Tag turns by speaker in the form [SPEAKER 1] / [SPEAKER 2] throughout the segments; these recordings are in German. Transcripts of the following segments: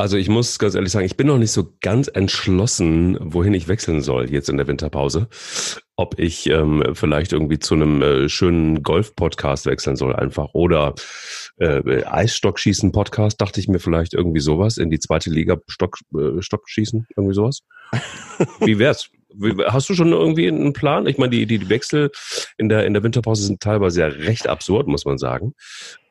[SPEAKER 1] Also ich muss ganz ehrlich sagen, ich bin noch nicht so ganz entschlossen, wohin ich wechseln soll jetzt in der Winterpause. Ob ich ähm, vielleicht irgendwie zu einem äh, schönen Golf-Podcast wechseln soll einfach oder äh, Eisstockschießen-Podcast, dachte ich mir vielleicht irgendwie sowas in die zweite Liga Stock, äh, Stockschießen, irgendwie sowas. Wie wär's? Hast du schon irgendwie einen Plan? Ich meine, die, die Wechsel in der, in der Winterpause sind teilweise ja recht absurd, muss man sagen.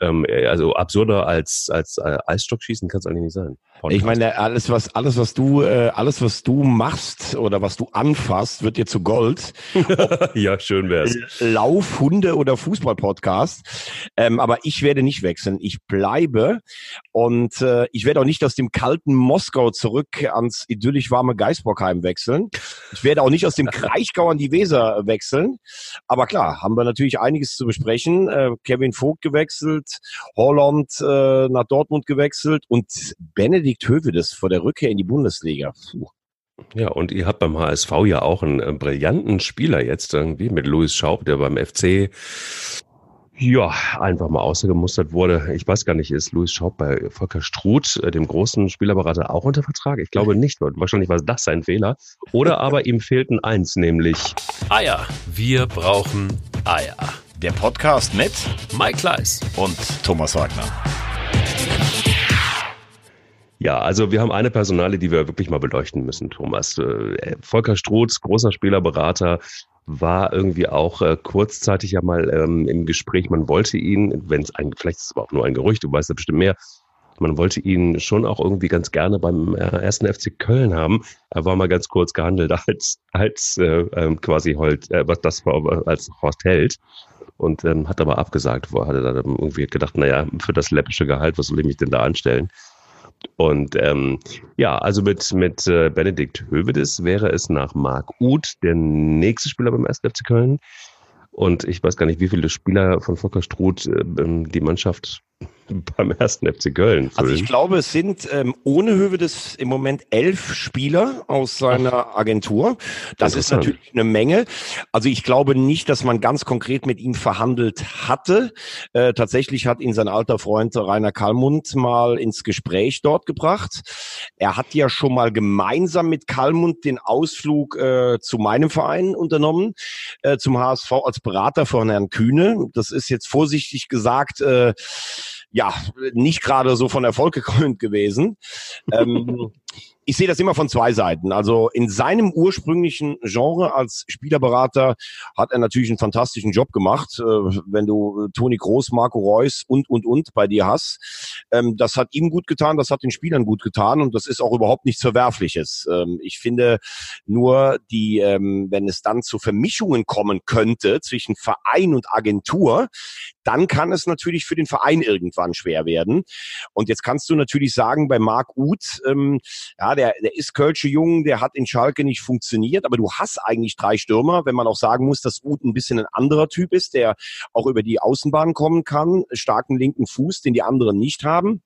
[SPEAKER 1] Ähm, also absurder als, als äh, Eisstockschießen kann es eigentlich nicht sein.
[SPEAKER 2] Podcast. Ich meine, alles was, alles, was du, äh, alles, was du machst oder was du anfasst, wird dir zu Gold.
[SPEAKER 1] ja, schön wär's.
[SPEAKER 2] Lauf, Hunde oder Fußball-Podcast. Ähm, aber ich werde nicht wechseln. Ich bleibe und äh, ich werde auch nicht aus dem kalten Moskau zurück ans idyllisch warme Geisbockheim wechseln. Ich werde auch nicht aus dem Kraichgau an die Weser wechseln. Aber klar, haben wir natürlich einiges zu besprechen. Äh, Kevin Vogt gewechselt, Holland äh, nach Dortmund gewechselt und Benedikt Benedikt Hövedes vor der Rückkehr in die Bundesliga. Puh.
[SPEAKER 1] Ja, und ihr habt beim HSV ja auch einen äh, brillanten Spieler jetzt irgendwie mit Louis Schaub, der beim FC ja, einfach mal ausgemustert wurde. Ich weiß gar nicht, ist Louis Schaub bei Volker Struth, äh, dem großen Spielerberater, auch unter Vertrag? Ich glaube nicht. Wahrscheinlich war das sein Fehler. Oder aber ihm fehlten eins, nämlich
[SPEAKER 3] Eier. Wir brauchen Eier.
[SPEAKER 2] Der Podcast mit
[SPEAKER 3] Mike Kleiss
[SPEAKER 2] und Thomas Wagner.
[SPEAKER 1] Ja, also wir haben eine Personale, die wir wirklich mal beleuchten müssen, Thomas. Äh, Volker Strotz, großer Spielerberater, war irgendwie auch äh, kurzzeitig ja mal ähm, im Gespräch. Man wollte ihn, wenn es ein, vielleicht ist es aber auch nur ein Gerücht, du weißt ja bestimmt mehr, man wollte ihn schon auch irgendwie ganz gerne beim äh, ersten FC Köln haben. Er war mal ganz kurz gehandelt als, als äh, ähm, quasi Holt, äh, was das war, als Horst Held. Und ähm, hat aber abgesagt, wo hatte dann irgendwie gedacht, naja, für das läppische Gehalt, was soll ich mich denn da anstellen? Und ähm, ja, also mit, mit äh, Benedikt Hövedes wäre es nach Marc Uth der nächste Spieler beim 1. FC Köln. Und ich weiß gar nicht, wie viele Spieler von Volker Struth äh, die Mannschaft beim ersten FC Köln.
[SPEAKER 2] Füllen. Also ich glaube, es sind ähm, ohne Hövedes im Moment elf Spieler aus seiner Agentur. Das ist natürlich eine Menge. Also ich glaube nicht, dass man ganz konkret mit ihm verhandelt hatte. Äh, tatsächlich hat ihn sein alter Freund Rainer Kalmund mal ins Gespräch dort gebracht. Er hat ja schon mal gemeinsam mit Kalmund den Ausflug äh, zu meinem Verein unternommen, äh, zum HSV als Berater von Herrn Kühne. Das ist jetzt vorsichtig gesagt, äh, ja, nicht gerade so von Erfolg gekrönt gewesen. ähm, ich sehe das immer von zwei Seiten. Also in seinem ursprünglichen Genre als Spielerberater hat er natürlich einen fantastischen Job gemacht. Äh, wenn du Toni Groß, Marco Reus und, und, und bei dir hast. Ähm, das hat ihm gut getan, das hat den Spielern gut getan und das ist auch überhaupt nichts Verwerfliches. Ähm, ich finde nur, die, ähm, wenn es dann zu Vermischungen kommen könnte zwischen Verein und Agentur, dann kann es natürlich für den Verein irgendwann schwer werden. Und jetzt kannst du natürlich sagen, bei Marc Uth, ähm, ja, der, der ist Kölsche Jung, der hat in Schalke nicht funktioniert, aber du hast eigentlich drei Stürmer, wenn man auch sagen muss, dass Uth ein bisschen ein anderer Typ ist, der auch über die Außenbahn kommen kann, starken linken Fuß, den die anderen nicht haben.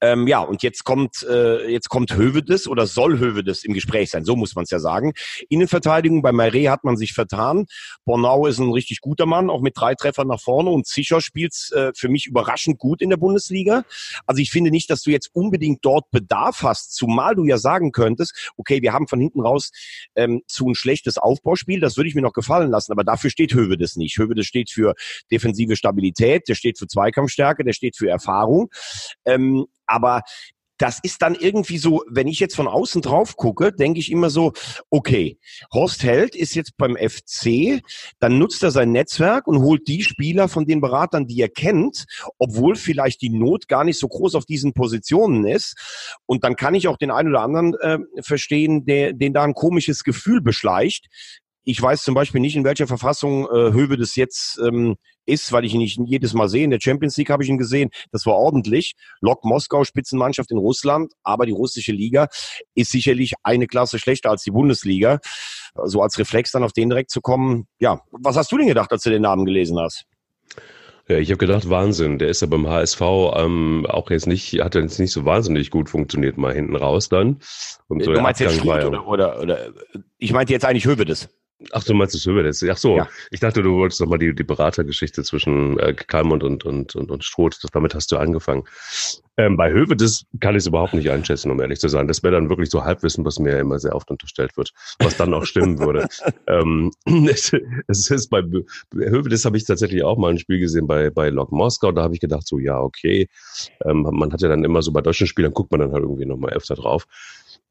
[SPEAKER 2] Ähm, ja, und jetzt kommt, äh, jetzt kommt Hövedes oder soll Hövedes im Gespräch sein, so muss man es ja sagen. Innenverteidigung, bei Maire hat man sich vertan. Bornau ist ein richtig guter Mann, auch mit drei Treffern nach vorne und Sicher spielt äh, für mich überraschend gut in der Bundesliga. Also ich finde nicht, dass du jetzt unbedingt dort Bedarf hast, zumal du ja sagen könntest, okay, wir haben von hinten raus ähm, zu ein schlechtes Aufbauspiel, das würde ich mir noch gefallen lassen, aber dafür steht Hövedes nicht. Hövedes steht für defensive Stabilität, der steht für Zweikampfstärke, der steht für Erfahrung. Ähm, ähm, aber das ist dann irgendwie so, wenn ich jetzt von außen drauf gucke, denke ich immer so, okay, Horst Held ist jetzt beim FC, dann nutzt er sein Netzwerk und holt die Spieler von den Beratern, die er kennt, obwohl vielleicht die Not gar nicht so groß auf diesen Positionen ist. Und dann kann ich auch den einen oder anderen äh, verstehen, der, den da ein komisches Gefühl beschleicht. Ich weiß zum Beispiel nicht, in welcher Verfassung äh, Höwe das jetzt ähm, ist, weil ich ihn nicht jedes Mal sehe. In der Champions League habe ich ihn gesehen. Das war ordentlich. Lok Moskau, Spitzenmannschaft in Russland. Aber die russische Liga ist sicherlich eine Klasse schlechter als die Bundesliga. So als Reflex dann auf den direkt zu kommen. Ja, was hast du denn gedacht, als du den Namen gelesen hast?
[SPEAKER 1] Ja, ich habe gedacht, Wahnsinn. Der ist ja beim HSV ähm, auch jetzt nicht, hat jetzt nicht so wahnsinnig gut funktioniert, mal hinten raus dann.
[SPEAKER 2] Und so du meinst jetzt Struth oder, oder, oder, ich meinte jetzt eigentlich Hövedes.
[SPEAKER 1] Ach, du meinst das Hövedes? Ach so, ja. ich dachte, du wolltest nochmal die, die Beratergeschichte zwischen äh, Kalmund und, und, und, und Stroth, damit hast du angefangen. Ähm, bei Hövedes kann ich es überhaupt nicht einschätzen, um ehrlich zu sein. Das wäre dann wirklich so Halbwissen, was mir immer sehr oft unterstellt wird, was dann auch stimmen würde. ähm, es, es ist bei Hövedes habe ich tatsächlich auch mal ein Spiel gesehen bei, bei Lok Moskau, da habe ich gedacht, so ja, okay. Ähm, man hat ja dann immer so bei deutschen Spielern, guckt man dann halt irgendwie nochmal öfter drauf.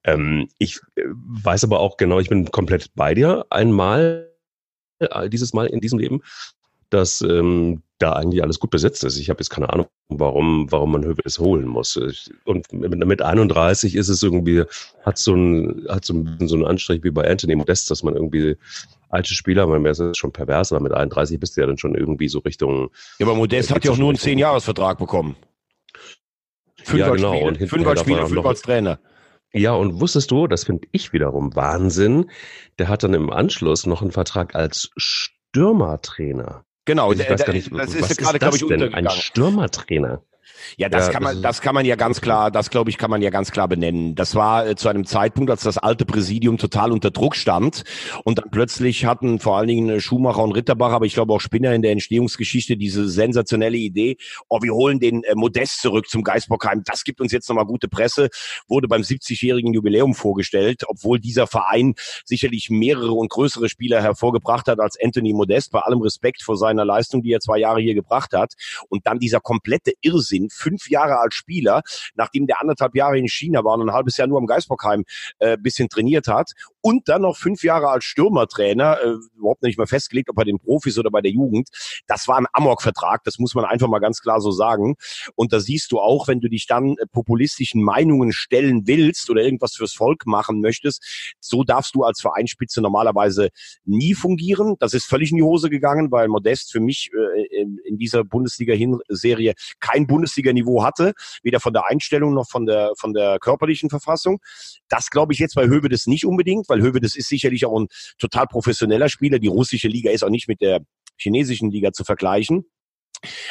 [SPEAKER 1] Ähm, ich äh, weiß aber auch genau, ich bin komplett bei dir. Einmal, äh, dieses Mal in diesem Leben, dass ähm, da eigentlich alles gut besetzt ist. Ich habe jetzt keine Ahnung, warum, warum man Hövedes holen muss. Und mit 31 ist es irgendwie, hat so ein, hat so ein, so einen Anstrich wie bei Anthony Modest, dass man irgendwie alte Spieler, man ist schon pervers, aber mit 31 bist du ja dann schon irgendwie so Richtung.
[SPEAKER 2] Ja, aber Modest hat ja auch nur einen 10-Jahres-Vertrag bekommen.
[SPEAKER 1] Fünf ja, genau.
[SPEAKER 2] Spiele, und fünf als Spieler, fünf Trainer.
[SPEAKER 1] Ja, und wusstest du, das finde ich wiederum Wahnsinn, der hat dann im Anschluss noch einen Vertrag als Stürmertrainer.
[SPEAKER 2] Genau,
[SPEAKER 1] ich weiß gar nicht, das ist ja gerade, glaube ich, denn? Ein Stürmertrainer.
[SPEAKER 2] Ja, das ja, kann man, das kann man ja ganz klar, das glaube ich, kann man ja ganz klar benennen. Das war äh, zu einem Zeitpunkt, als das alte Präsidium total unter Druck stand und dann plötzlich hatten vor allen Dingen Schumacher und Ritterbach, aber ich glaube auch Spinner in der Entstehungsgeschichte diese sensationelle Idee, oh, wir holen den äh, Modest zurück zum Geisbockheim. Das gibt uns jetzt nochmal gute Presse, wurde beim 70-jährigen Jubiläum vorgestellt, obwohl dieser Verein sicherlich mehrere und größere Spieler hervorgebracht hat als Anthony Modest, bei allem Respekt vor seiner Leistung, die er zwei Jahre hier gebracht hat. Und dann dieser komplette Irrsinn, fünf Jahre als Spieler, nachdem der anderthalb Jahre in China war und ein halbes Jahr nur am Geisbockheim äh, bisschen trainiert hat und dann noch fünf Jahre als Stürmertrainer, äh, überhaupt nicht mehr festgelegt, ob bei den Profis oder bei der Jugend. Das war ein Amok-Vertrag, das muss man einfach mal ganz klar so sagen. Und da siehst du auch, wenn du dich dann äh, populistischen Meinungen stellen willst oder irgendwas fürs Volk machen möchtest, so darfst du als Vereinsspitze normalerweise nie fungieren. Das ist völlig in die Hose gegangen, weil Modest für mich äh, in, in dieser Bundesliga-Serie kein Bundesliga-Niveau hatte, weder von der Einstellung noch von der, von der körperlichen Verfassung. Das glaube ich jetzt bei Höwe das nicht unbedingt, weil Höwe das ist sicherlich auch ein total professioneller Spieler. Die russische Liga ist auch nicht mit der chinesischen Liga zu vergleichen.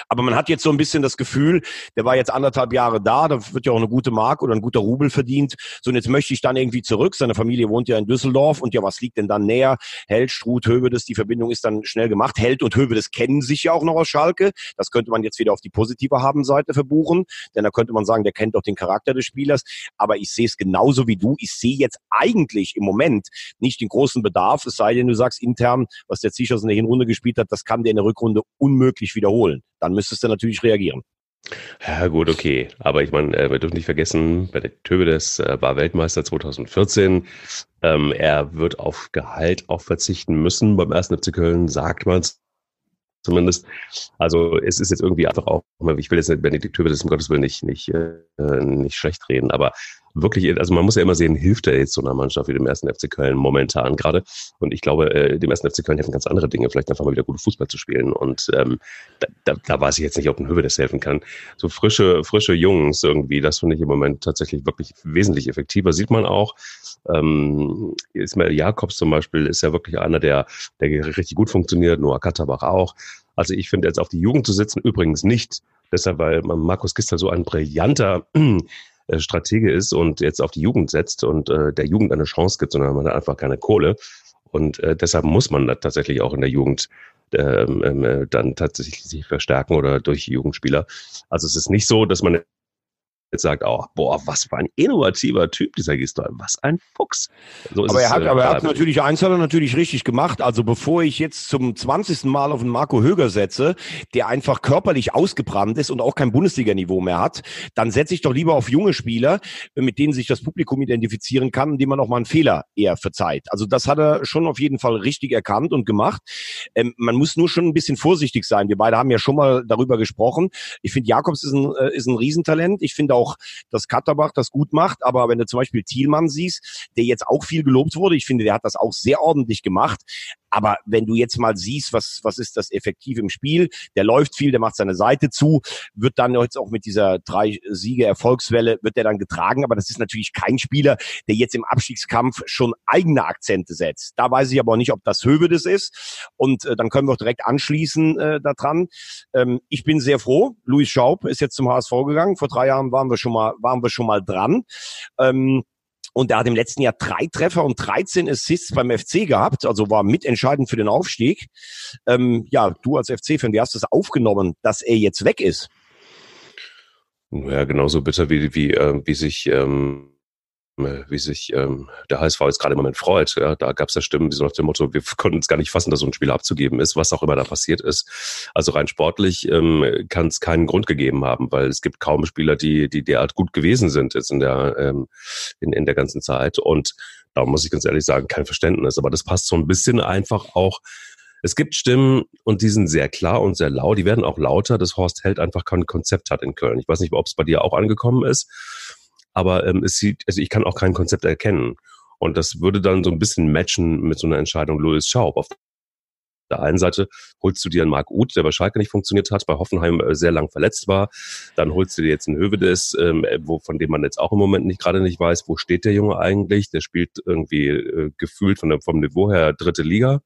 [SPEAKER 2] Aber man hat jetzt so ein bisschen das Gefühl, der war jetzt anderthalb Jahre da, da wird ja auch eine gute Mark oder ein guter Rubel verdient. So, und jetzt möchte ich dann irgendwie zurück. Seine Familie wohnt ja in Düsseldorf und ja, was liegt denn dann näher? Held, Struth, Hövedes, die Verbindung ist dann schnell gemacht. Held und Hövedes kennen sich ja auch noch aus Schalke. Das könnte man jetzt wieder auf die positive Habenseite verbuchen, denn da könnte man sagen, der kennt doch den Charakter des Spielers. Aber ich sehe es genauso wie du. Ich sehe jetzt eigentlich im Moment nicht den großen Bedarf, es sei denn, du sagst intern, was der Zichos in der Hinrunde gespielt hat, das kann der in der Rückrunde unmöglich wiederholen dann müsstest du natürlich reagieren.
[SPEAKER 1] Ja, gut, okay. Aber ich meine, äh, wir dürfen nicht vergessen, bei der Töbedes äh, war Weltmeister 2014. Ähm, er wird auf Gehalt auch verzichten müssen. Beim ersten FC Köln sagt man es zumindest. Also es ist jetzt irgendwie einfach auch, ich will jetzt nicht Benedikt Töbedes um Gottes Willen nicht, nicht, äh, nicht schlecht reden, aber wirklich, also man muss ja immer sehen, hilft er jetzt so einer Mannschaft wie dem ersten FC Köln momentan gerade. Und ich glaube, äh, dem ersten FC Köln helfen ganz andere Dinge, vielleicht einfach mal wieder gute Fußball zu spielen. Und ähm, da, da, da weiß ich jetzt nicht, ob ein Höwe das helfen kann. So frische, frische Jungs irgendwie, das finde ich im Moment tatsächlich wirklich wesentlich effektiver. Sieht man auch. Ähm, Ismail Jakobs zum Beispiel ist ja wirklich einer, der, der richtig gut funktioniert, Noah Katterbach auch. Also ich finde jetzt auf die Jugend zu sitzen übrigens nicht, deshalb, weil Markus Gister so ein brillanter äh, Stratege ist und jetzt auf die Jugend setzt und äh, der Jugend eine Chance gibt, sondern man hat einfach keine Kohle. Und äh, deshalb muss man tatsächlich auch in der Jugend ähm, äh, dann tatsächlich sich verstärken oder durch Jugendspieler. Also es ist nicht so, dass man jetzt sagt, oh, boah, was für ein innovativer Typ dieser Gistol, was ein Fuchs.
[SPEAKER 2] So aber er hat, äh, aber er hat natürlich eins hat er natürlich richtig gemacht. Also bevor ich jetzt zum 20. Mal auf den Marco Höger setze, der einfach körperlich ausgebrannt ist und auch kein Bundesliga-Niveau mehr hat, dann setze ich doch lieber auf junge Spieler, mit denen sich das Publikum identifizieren kann, indem man auch mal einen Fehler eher verzeiht. Also das hat er schon auf jeden Fall richtig erkannt und gemacht. Ähm, man muss nur schon ein bisschen vorsichtig sein. Wir beide haben ja schon mal darüber gesprochen. Ich finde, Jakobs ist ein, äh, ist ein Riesentalent. Ich finde auch auch, dass Katterbach das gut macht. Aber wenn du zum Beispiel Thielmann siehst, der jetzt auch viel gelobt wurde, ich finde, der hat das auch sehr ordentlich gemacht. Aber wenn du jetzt mal siehst, was, was ist das effektiv im Spiel, der läuft viel, der macht seine Seite zu, wird dann jetzt auch mit dieser drei Siege Erfolgswelle, wird der dann getragen. Aber das ist natürlich kein Spieler, der jetzt im Abstiegskampf schon eigene Akzente setzt. Da weiß ich aber auch nicht, ob das Höhe das ist. Und äh, dann können wir auch direkt anschließen äh, daran. Ähm, ich bin sehr froh. Luis Schaub ist jetzt zum HSV gegangen. Vor drei Jahren waren wir schon mal, waren wir schon mal dran. Ähm, Und er hat im letzten Jahr drei Treffer und 13 Assists beim FC gehabt, also war mitentscheidend für den Aufstieg. Ähm, ja, du als FC-Fan, wie hast du es aufgenommen, dass er jetzt weg ist?
[SPEAKER 1] Ja, genauso bitter wie, wie, äh, wie sich ähm, äh, wie sich ähm, der HSV jetzt gerade im Moment freut. Ja, da gab es ja Stimmen, die so nach dem Motto, wir konnten es gar nicht fassen, dass so ein Spieler abzugeben ist, was auch immer da passiert ist. Also rein sportlich ähm, kann es keinen Grund gegeben haben, weil es gibt kaum Spieler, die, die derart gut gewesen sind jetzt in der, ähm, in, in der ganzen Zeit. Und da muss ich ganz ehrlich sagen, kein Verständnis. Aber das passt so ein bisschen einfach auch es gibt Stimmen und die sind sehr klar und sehr laut. Die werden auch lauter, dass Horst Held einfach kein Konzept hat in Köln. Ich weiß nicht, ob es bei dir auch angekommen ist aber ähm, es sieht, also ich kann auch kein Konzept erkennen. Und das würde dann so ein bisschen matchen mit so einer Entscheidung Louis Schaub. Auf der einen Seite holst du dir einen Marc Uth, der bei Schalke nicht funktioniert hat, bei Hoffenheim äh, sehr lang verletzt war. Dann holst du dir jetzt einen Hövedes, ähm, äh, wo, von dem man jetzt auch im Moment nicht gerade nicht weiß, wo steht der Junge eigentlich. Der spielt irgendwie äh, gefühlt von der, vom Niveau her dritte Liga.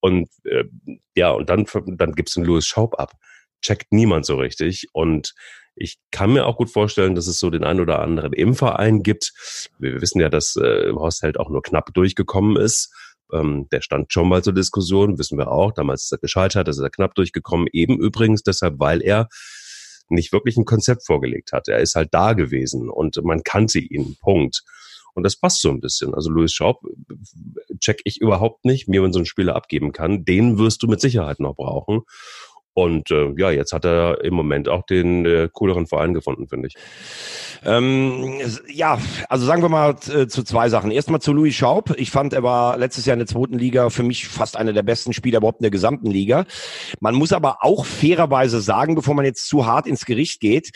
[SPEAKER 1] Und äh, ja, und dann, dann gibst du einen Louis Schaub ab. Checkt niemand so richtig. Und ich kann mir auch gut vorstellen, dass es so den einen oder anderen im Verein gibt. Wir wissen ja, dass äh, Horst Held auch nur knapp durchgekommen ist. Ähm, der stand schon mal zur Diskussion, wissen wir auch. Damals ist er gescheitert, ist er knapp durchgekommen. Eben übrigens deshalb, weil er nicht wirklich ein Konzept vorgelegt hat. Er ist halt da gewesen und man kannte ihn. Punkt. Und das passt so ein bisschen. Also Louis Schaub äh, check ich überhaupt nicht, wie man so einen Spieler abgeben kann. Den wirst du mit Sicherheit noch brauchen. Und äh, ja, jetzt hat er im Moment auch den äh, cooleren Verein gefunden, finde ich.
[SPEAKER 2] Ähm, ja, also sagen wir mal äh, zu zwei Sachen. Erstmal zu Louis Schaub. Ich fand, er war letztes Jahr in der zweiten Liga für mich fast einer der besten Spieler überhaupt in der gesamten Liga. Man muss aber auch fairerweise sagen, bevor man jetzt zu hart ins Gericht geht,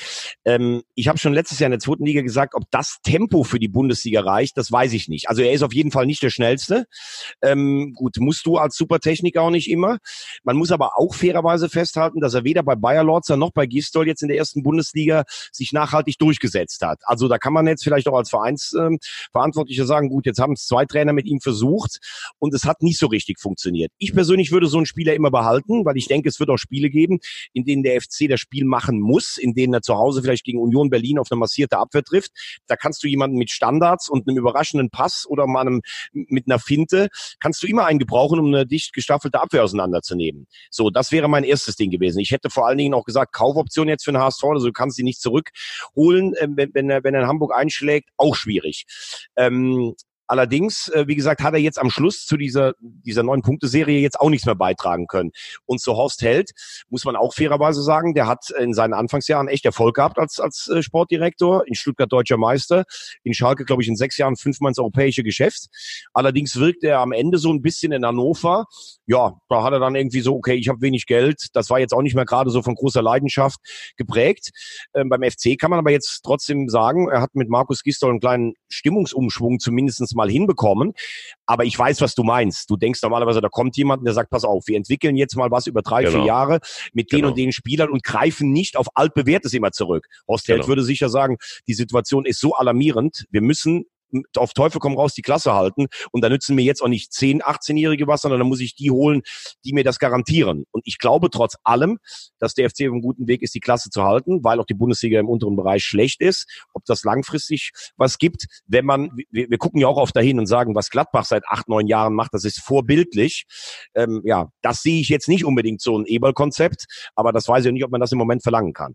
[SPEAKER 2] ähm, ich habe schon letztes Jahr in der zweiten Liga gesagt, ob das Tempo für die Bundesliga reicht, das weiß ich nicht. Also er ist auf jeden Fall nicht der schnellste. Ähm, gut, musst du als Supertechniker auch nicht immer. Man muss aber auch fairerweise festhalten, dass er weder bei Bayer Lorzer noch bei Gistol jetzt in der ersten Bundesliga sich nachhaltig durchgesetzt hat. Also da kann man jetzt vielleicht auch als Vereinsverantwortlicher ähm, sagen, gut, jetzt haben es zwei Trainer mit ihm versucht und es hat nicht so richtig funktioniert. Ich persönlich würde so einen Spieler immer behalten, weil ich denke, es wird auch Spiele geben, in denen der FC das Spiel machen muss, in denen er zu Hause vielleicht gegen Union Berlin auf eine massierte Abwehr trifft. Da kannst du jemanden mit Standards und einem überraschenden Pass oder mal einem, mit einer Finte, kannst du immer einen gebrauchen, um eine dicht gestaffelte Abwehr auseinanderzunehmen. So, das wäre mein erstes Ding gewesen. Ich hätte vor allen Dingen auch gesagt, Kaufoption jetzt für den HSV, also du kannst sie nicht zurückholen. Ähm, wenn, wenn, wenn er in Hamburg einschlägt, auch schwierig. Ähm, Allerdings, äh, wie gesagt, hat er jetzt am Schluss zu dieser, dieser neuen Punkteserie jetzt auch nichts mehr beitragen können. Und zu Horst Held muss man auch fairerweise sagen, der hat in seinen Anfangsjahren echt Erfolg gehabt als, als äh, Sportdirektor, in Stuttgart deutscher Meister, in Schalke, glaube ich, in sechs Jahren fünfmal ins europäische Geschäft. Allerdings wirkt er am Ende so ein bisschen in Hannover. Ja, da hat er dann irgendwie so, okay, ich habe wenig Geld. Das war jetzt auch nicht mehr gerade so von großer Leidenschaft geprägt. Ähm, beim FC kann man aber jetzt trotzdem sagen, er hat mit Markus Gistol einen kleinen Stimmungsumschwung zumindestens mal hinbekommen. Aber ich weiß, was du meinst. Du denkst normalerweise, da kommt jemand, der sagt, pass auf, wir entwickeln jetzt mal was über drei, genau. vier Jahre mit den genau. und den Spielern und greifen nicht auf altbewährtes immer zurück. Horst genau. würde sicher sagen, die Situation ist so alarmierend, wir müssen auf Teufel komm raus die Klasse halten. Und da nützen mir jetzt auch nicht 10, 18-Jährige was, sondern da muss ich die holen, die mir das garantieren. Und ich glaube trotz allem, dass der FC auf einem guten Weg ist, die Klasse zu halten, weil auch die Bundesliga im unteren Bereich schlecht ist. Ob das langfristig was gibt, wenn man, wir, wir gucken ja auch oft dahin und sagen, was Gladbach seit acht, neun Jahren macht, das ist vorbildlich. Ähm, ja, das sehe ich jetzt nicht unbedingt so ein Eberl-Konzept, aber das weiß ich nicht, ob man das im Moment verlangen kann.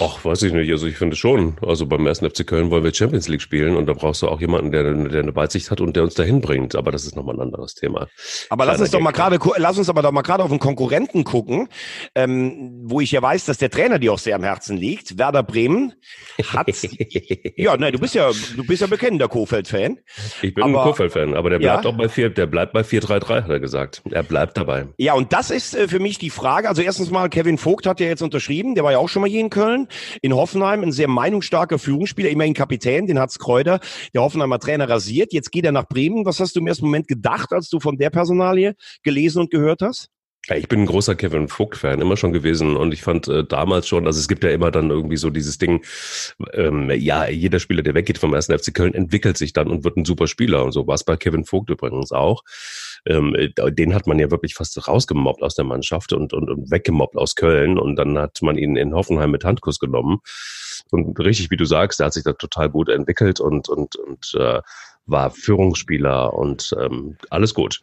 [SPEAKER 1] Ach, weiß ich nicht. Also ich finde schon. Also beim ersten FC Köln wollen wir Champions League spielen und da brauchst du auch jemanden, der, der eine Weitsicht hat und der uns dahin bringt. Aber das ist nochmal ein anderes Thema.
[SPEAKER 2] Aber lass uns doch mal gerade, lass uns aber doch mal gerade auf einen Konkurrenten gucken, ähm, wo ich ja weiß, dass der Trainer dir auch sehr am Herzen liegt. Werder Bremen hat, ja, nein, du bist ja, du bist ja bekennender Kofeld-Fan.
[SPEAKER 1] Ich bin aber, ein Kofeld-Fan, aber der bleibt ja. auch bei vier, der bleibt bei 4-3-3, hat er gesagt. Er bleibt dabei.
[SPEAKER 2] Ja, und das ist äh, für mich die Frage. Also erstens mal, Kevin Vogt hat ja jetzt unterschrieben, der war ja auch schon mal hier in Köln. In Hoffenheim ein sehr meinungsstarker Führungsspieler, immerhin Kapitän, den hat's Kräuter, der Hoffenheimer Trainer rasiert. Jetzt geht er nach Bremen. Was hast du im ersten Moment gedacht, als du von der Personalie gelesen und gehört hast?
[SPEAKER 1] Ich bin ein großer Kevin Vogt-Fan, immer schon gewesen. Und ich fand äh, damals schon, also es gibt ja immer dann irgendwie so dieses Ding, ähm, ja, jeder Spieler, der weggeht vom 1. FC Köln, entwickelt sich dann und wird ein super Spieler. Und so war es bei Kevin Vogt übrigens auch. Ähm, äh, den hat man ja wirklich fast rausgemobbt aus der Mannschaft und, und, und weggemobbt aus Köln. Und dann hat man ihn in Hoffenheim mit Handkuss genommen. Und richtig, wie du sagst, der hat sich da total gut entwickelt und, und, und äh, war Führungsspieler und ähm, alles gut.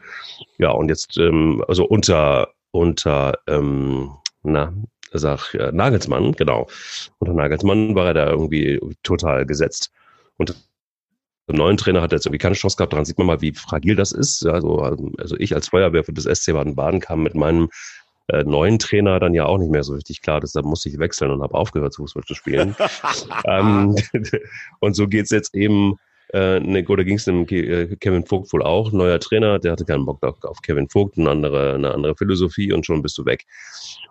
[SPEAKER 1] Ja, und jetzt, ähm, also unter, unter, ähm, na, sag äh, Nagelsmann, genau. Unter Nagelsmann war er da irgendwie total gesetzt. Und der neuen Trainer hat jetzt irgendwie keine Chance gehabt. Daran sieht man mal, wie fragil das ist. Also, also ich als Feuerwehr für das SC Baden-Baden kam mit meinem äh, neuen Trainer dann ja auch nicht mehr so richtig klar. Deshalb musste ich wechseln und habe aufgehört, Fußball zu spielen. ähm, und so geht's jetzt eben äh, ne, oder ging es dem äh, Kevin Vogt wohl auch, neuer Trainer, der hatte keinen Bock auf Kevin Vogt, eine andere, eine andere Philosophie und schon bist du weg.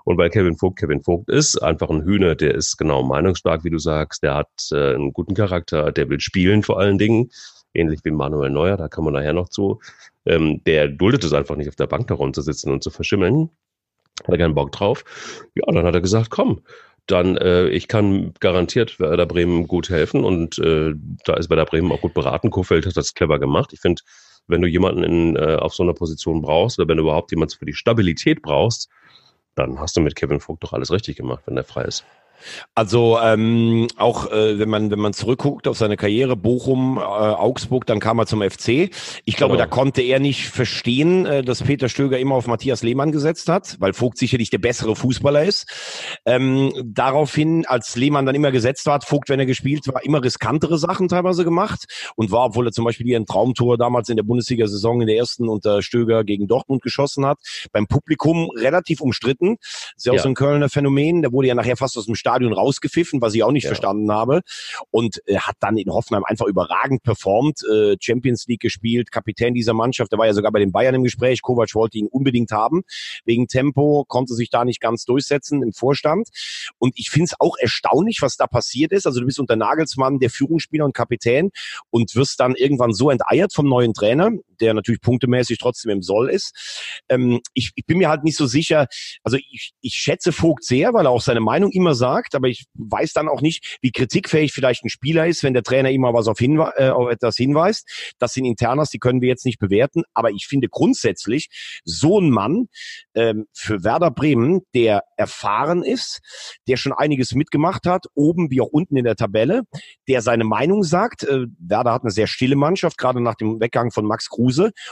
[SPEAKER 1] Und weil Kevin Vogt Kevin Vogt ist, einfach ein Hühner, der ist genau meinungsstark, wie du sagst, der hat äh, einen guten Charakter, der will spielen vor allen Dingen, ähnlich wie Manuel Neuer, da kommen wir nachher noch zu. Ähm, der duldet es einfach nicht, auf der Bank da rumzusitzen und zu verschimmeln. Hat er keinen Bock drauf. Ja, dann hat er gesagt, komm, dann äh, ich kann garantiert Werder Bremen gut helfen und äh, da ist Werder Bremen auch gut beraten. Kofeld hat das clever gemacht. Ich finde, wenn du jemanden in, äh, auf so einer Position brauchst oder wenn du überhaupt jemanden für die Stabilität brauchst, dann hast du mit Kevin Vogt doch alles richtig gemacht, wenn der frei ist.
[SPEAKER 2] Also ähm, auch äh, wenn man wenn man zurückguckt auf seine Karriere Bochum, äh, Augsburg, dann kam er zum FC. Ich glaube, genau. da konnte er nicht verstehen, äh, dass Peter Stöger immer auf Matthias Lehmann gesetzt hat, weil Vogt sicherlich der bessere Fußballer ist. Ähm, daraufhin, als Lehmann dann immer gesetzt hat, Vogt, wenn er gespielt war, immer riskantere Sachen teilweise gemacht und war, obwohl er zum Beispiel hier ein Traumtor damals in der Bundesliga-Saison in der ersten unter Stöger gegen Dortmund geschossen hat, beim Publikum relativ umstritten. Das ist ja auch so ein Kölner Phänomen. Der wurde ja nachher fast aus dem Stadion rausgepfiffen, was ich auch nicht ja. verstanden habe. Und äh, hat dann in Hoffenheim einfach überragend performt, äh, Champions League gespielt, Kapitän dieser Mannschaft. Der war ja sogar bei den Bayern im Gespräch. Kovac wollte ihn unbedingt haben. Wegen Tempo konnte sich da nicht ganz durchsetzen im Vorstand. Und ich finde es auch erstaunlich, was da passiert ist. Also du bist unter Nagelsmann der Führungsspieler und Kapitän und wirst dann irgendwann so enteiert vom neuen Trainer, der natürlich punktemäßig trotzdem im Soll ist. Ähm, ich, ich bin mir halt nicht so sicher. Also ich, ich schätze Vogt sehr, weil er auch seine Meinung immer sagt aber ich weiß dann auch nicht, wie kritikfähig vielleicht ein Spieler ist, wenn der Trainer immer was auf, hinwe äh, auf etwas hinweist. Das sind Internas, die können wir jetzt nicht bewerten, aber ich finde grundsätzlich so ein Mann ähm, für Werder Bremen, der erfahren ist, der schon einiges mitgemacht hat, oben wie auch unten in der Tabelle, der seine Meinung sagt. Äh, Werder hat eine sehr stille Mannschaft, gerade nach dem Weggang von Max Kruse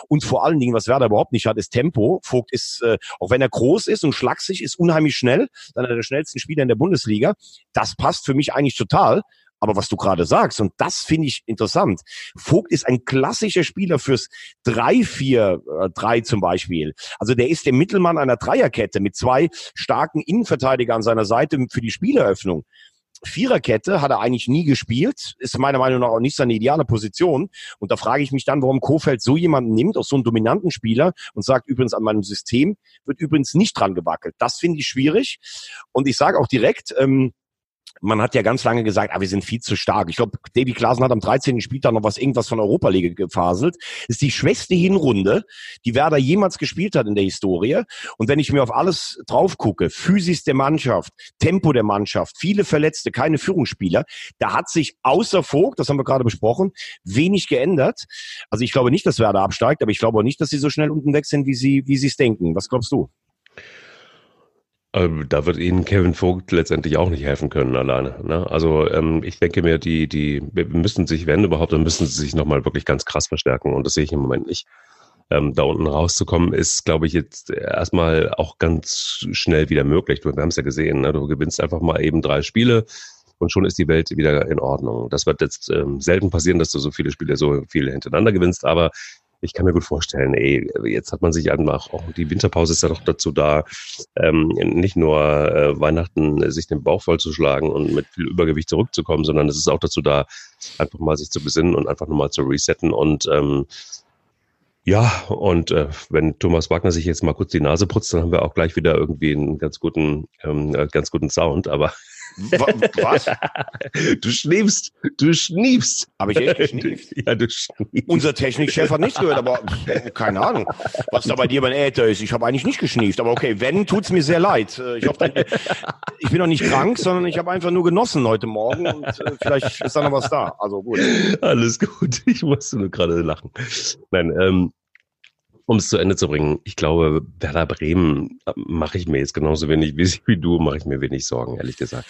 [SPEAKER 2] und vor allen Dingen, was Werder überhaupt nicht hat, ist Tempo. Vogt ist, äh, auch wenn er groß ist und schlaksig, ist unheimlich schnell, einer der schnellsten Spieler in der Bundesliga. Bundesliga. Das passt für mich eigentlich total. Aber was du gerade sagst, und das finde ich interessant, Vogt ist ein klassischer Spieler fürs 3-4-3 äh, zum Beispiel. Also der ist der Mittelmann einer Dreierkette mit zwei starken Innenverteidigern an seiner Seite für die Spieleröffnung. Viererkette hat er eigentlich nie gespielt, ist meiner Meinung nach auch nicht seine ideale Position. Und da frage ich mich dann, warum Kofeld so jemanden nimmt, auch so einen dominanten Spieler und sagt übrigens an meinem System wird übrigens nicht dran gewackelt. Das finde ich schwierig. Und ich sage auch direkt, ähm, man hat ja ganz lange gesagt, ah, wir sind viel zu stark. Ich glaube, Davy Klaasen hat am 13. Spieltag noch was irgendwas von Europa League gefaselt. Das ist die schwächste Hinrunde, die Werder jemals gespielt hat in der Historie. Und wenn ich mir auf alles drauf gucke, Physis der Mannschaft, Tempo der Mannschaft, viele Verletzte, keine Führungsspieler, da hat sich außer Vogt, das haben wir gerade besprochen, wenig geändert. Also ich glaube nicht, dass Werder absteigt, aber ich glaube auch nicht, dass sie so schnell unten weg sind, wie sie, wie sie es denken. Was glaubst du?
[SPEAKER 1] Ähm, da wird Ihnen Kevin Vogt letztendlich auch nicht helfen können alleine. Ne? Also ähm, ich denke mir, die, die müssen sich, wenn überhaupt, dann müssen sie sich nochmal wirklich ganz krass verstärken und das sehe ich im Moment nicht. Ähm, da unten rauszukommen, ist, glaube ich, jetzt erstmal auch ganz schnell wieder möglich. Du, wir haben es ja gesehen, ne? du gewinnst einfach mal eben drei Spiele und schon ist die Welt wieder in Ordnung. Das wird jetzt ähm, selten passieren, dass du so viele Spiele so viele hintereinander gewinnst, aber ich kann mir gut vorstellen, ey, jetzt hat man sich einfach, auch die Winterpause ist ja doch dazu da, ähm, nicht nur äh, Weihnachten sich den Bauch vollzuschlagen und mit viel Übergewicht zurückzukommen, sondern es ist auch dazu da, einfach mal sich zu besinnen und einfach nochmal zu resetten und ähm, ja, und äh, wenn Thomas Wagner sich jetzt mal kurz die Nase putzt, dann haben wir auch gleich wieder irgendwie einen ganz guten, ähm, äh, ganz guten Sound. Aber
[SPEAKER 2] was?
[SPEAKER 1] Du schniefst, du schniefst.
[SPEAKER 2] Habe ich echt geschnieft?
[SPEAKER 1] Ja, du schniefst.
[SPEAKER 2] Unser Technikchef hat nichts gehört, aber keine Ahnung, was da bei dir beim Äther ist. Ich habe eigentlich nicht geschnieft, aber okay, wenn, tut's mir sehr leid. Äh, ich, hoffe, ich bin noch nicht krank, sondern ich habe einfach nur genossen heute Morgen und äh, vielleicht ist da noch was da. Also gut.
[SPEAKER 1] Alles gut, ich musste nur gerade lachen. Nein, ähm, um es zu Ende zu bringen, ich glaube, Werder Bremen äh, mache ich mir jetzt genauso wenig wie, wie du, mache ich mir wenig Sorgen, ehrlich gesagt.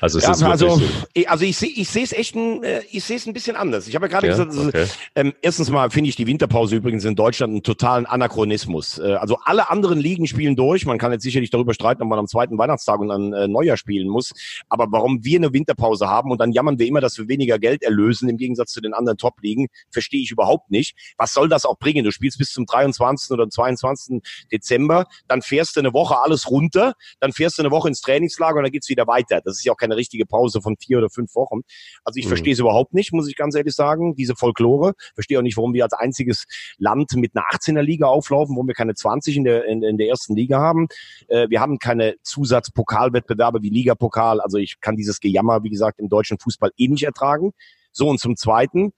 [SPEAKER 2] Also, ja, also, also ich sehe ich sehe es echt ein, äh, ich sehe es ein bisschen anders. Ich habe ja gerade ja, gesagt, okay. ähm, erstens mal finde ich die Winterpause übrigens in Deutschland einen totalen Anachronismus. Äh, also alle anderen Ligen spielen durch. Man kann jetzt sicherlich darüber streiten, ob man am zweiten Weihnachtstag und dann äh, Neujahr spielen muss. Aber warum wir eine Winterpause haben und dann jammern wir immer, dass wir weniger Geld erlösen im Gegensatz zu den anderen Top-Ligen, verstehe ich überhaupt nicht. Was soll das auch bringen? Du spielst bis zum 23. oder 22. Dezember, dann fährst du eine Woche alles runter, dann fährst du eine Woche ins Trainingslager und dann geht's wieder weiter. Das ist ja auch keine richtige Pause von vier oder fünf Wochen. Also ich mhm. verstehe es überhaupt nicht, muss ich ganz ehrlich sagen, diese Folklore. Verstehe auch nicht, warum wir als einziges Land mit einer 18er Liga auflaufen, warum wir keine 20 in der, in, in der ersten Liga haben. Äh, wir haben keine Zusatzpokalwettbewerbe wie Ligapokal. Also ich kann dieses Gejammer, wie gesagt, im deutschen Fußball eh nicht ertragen. So, und zum Zweiten,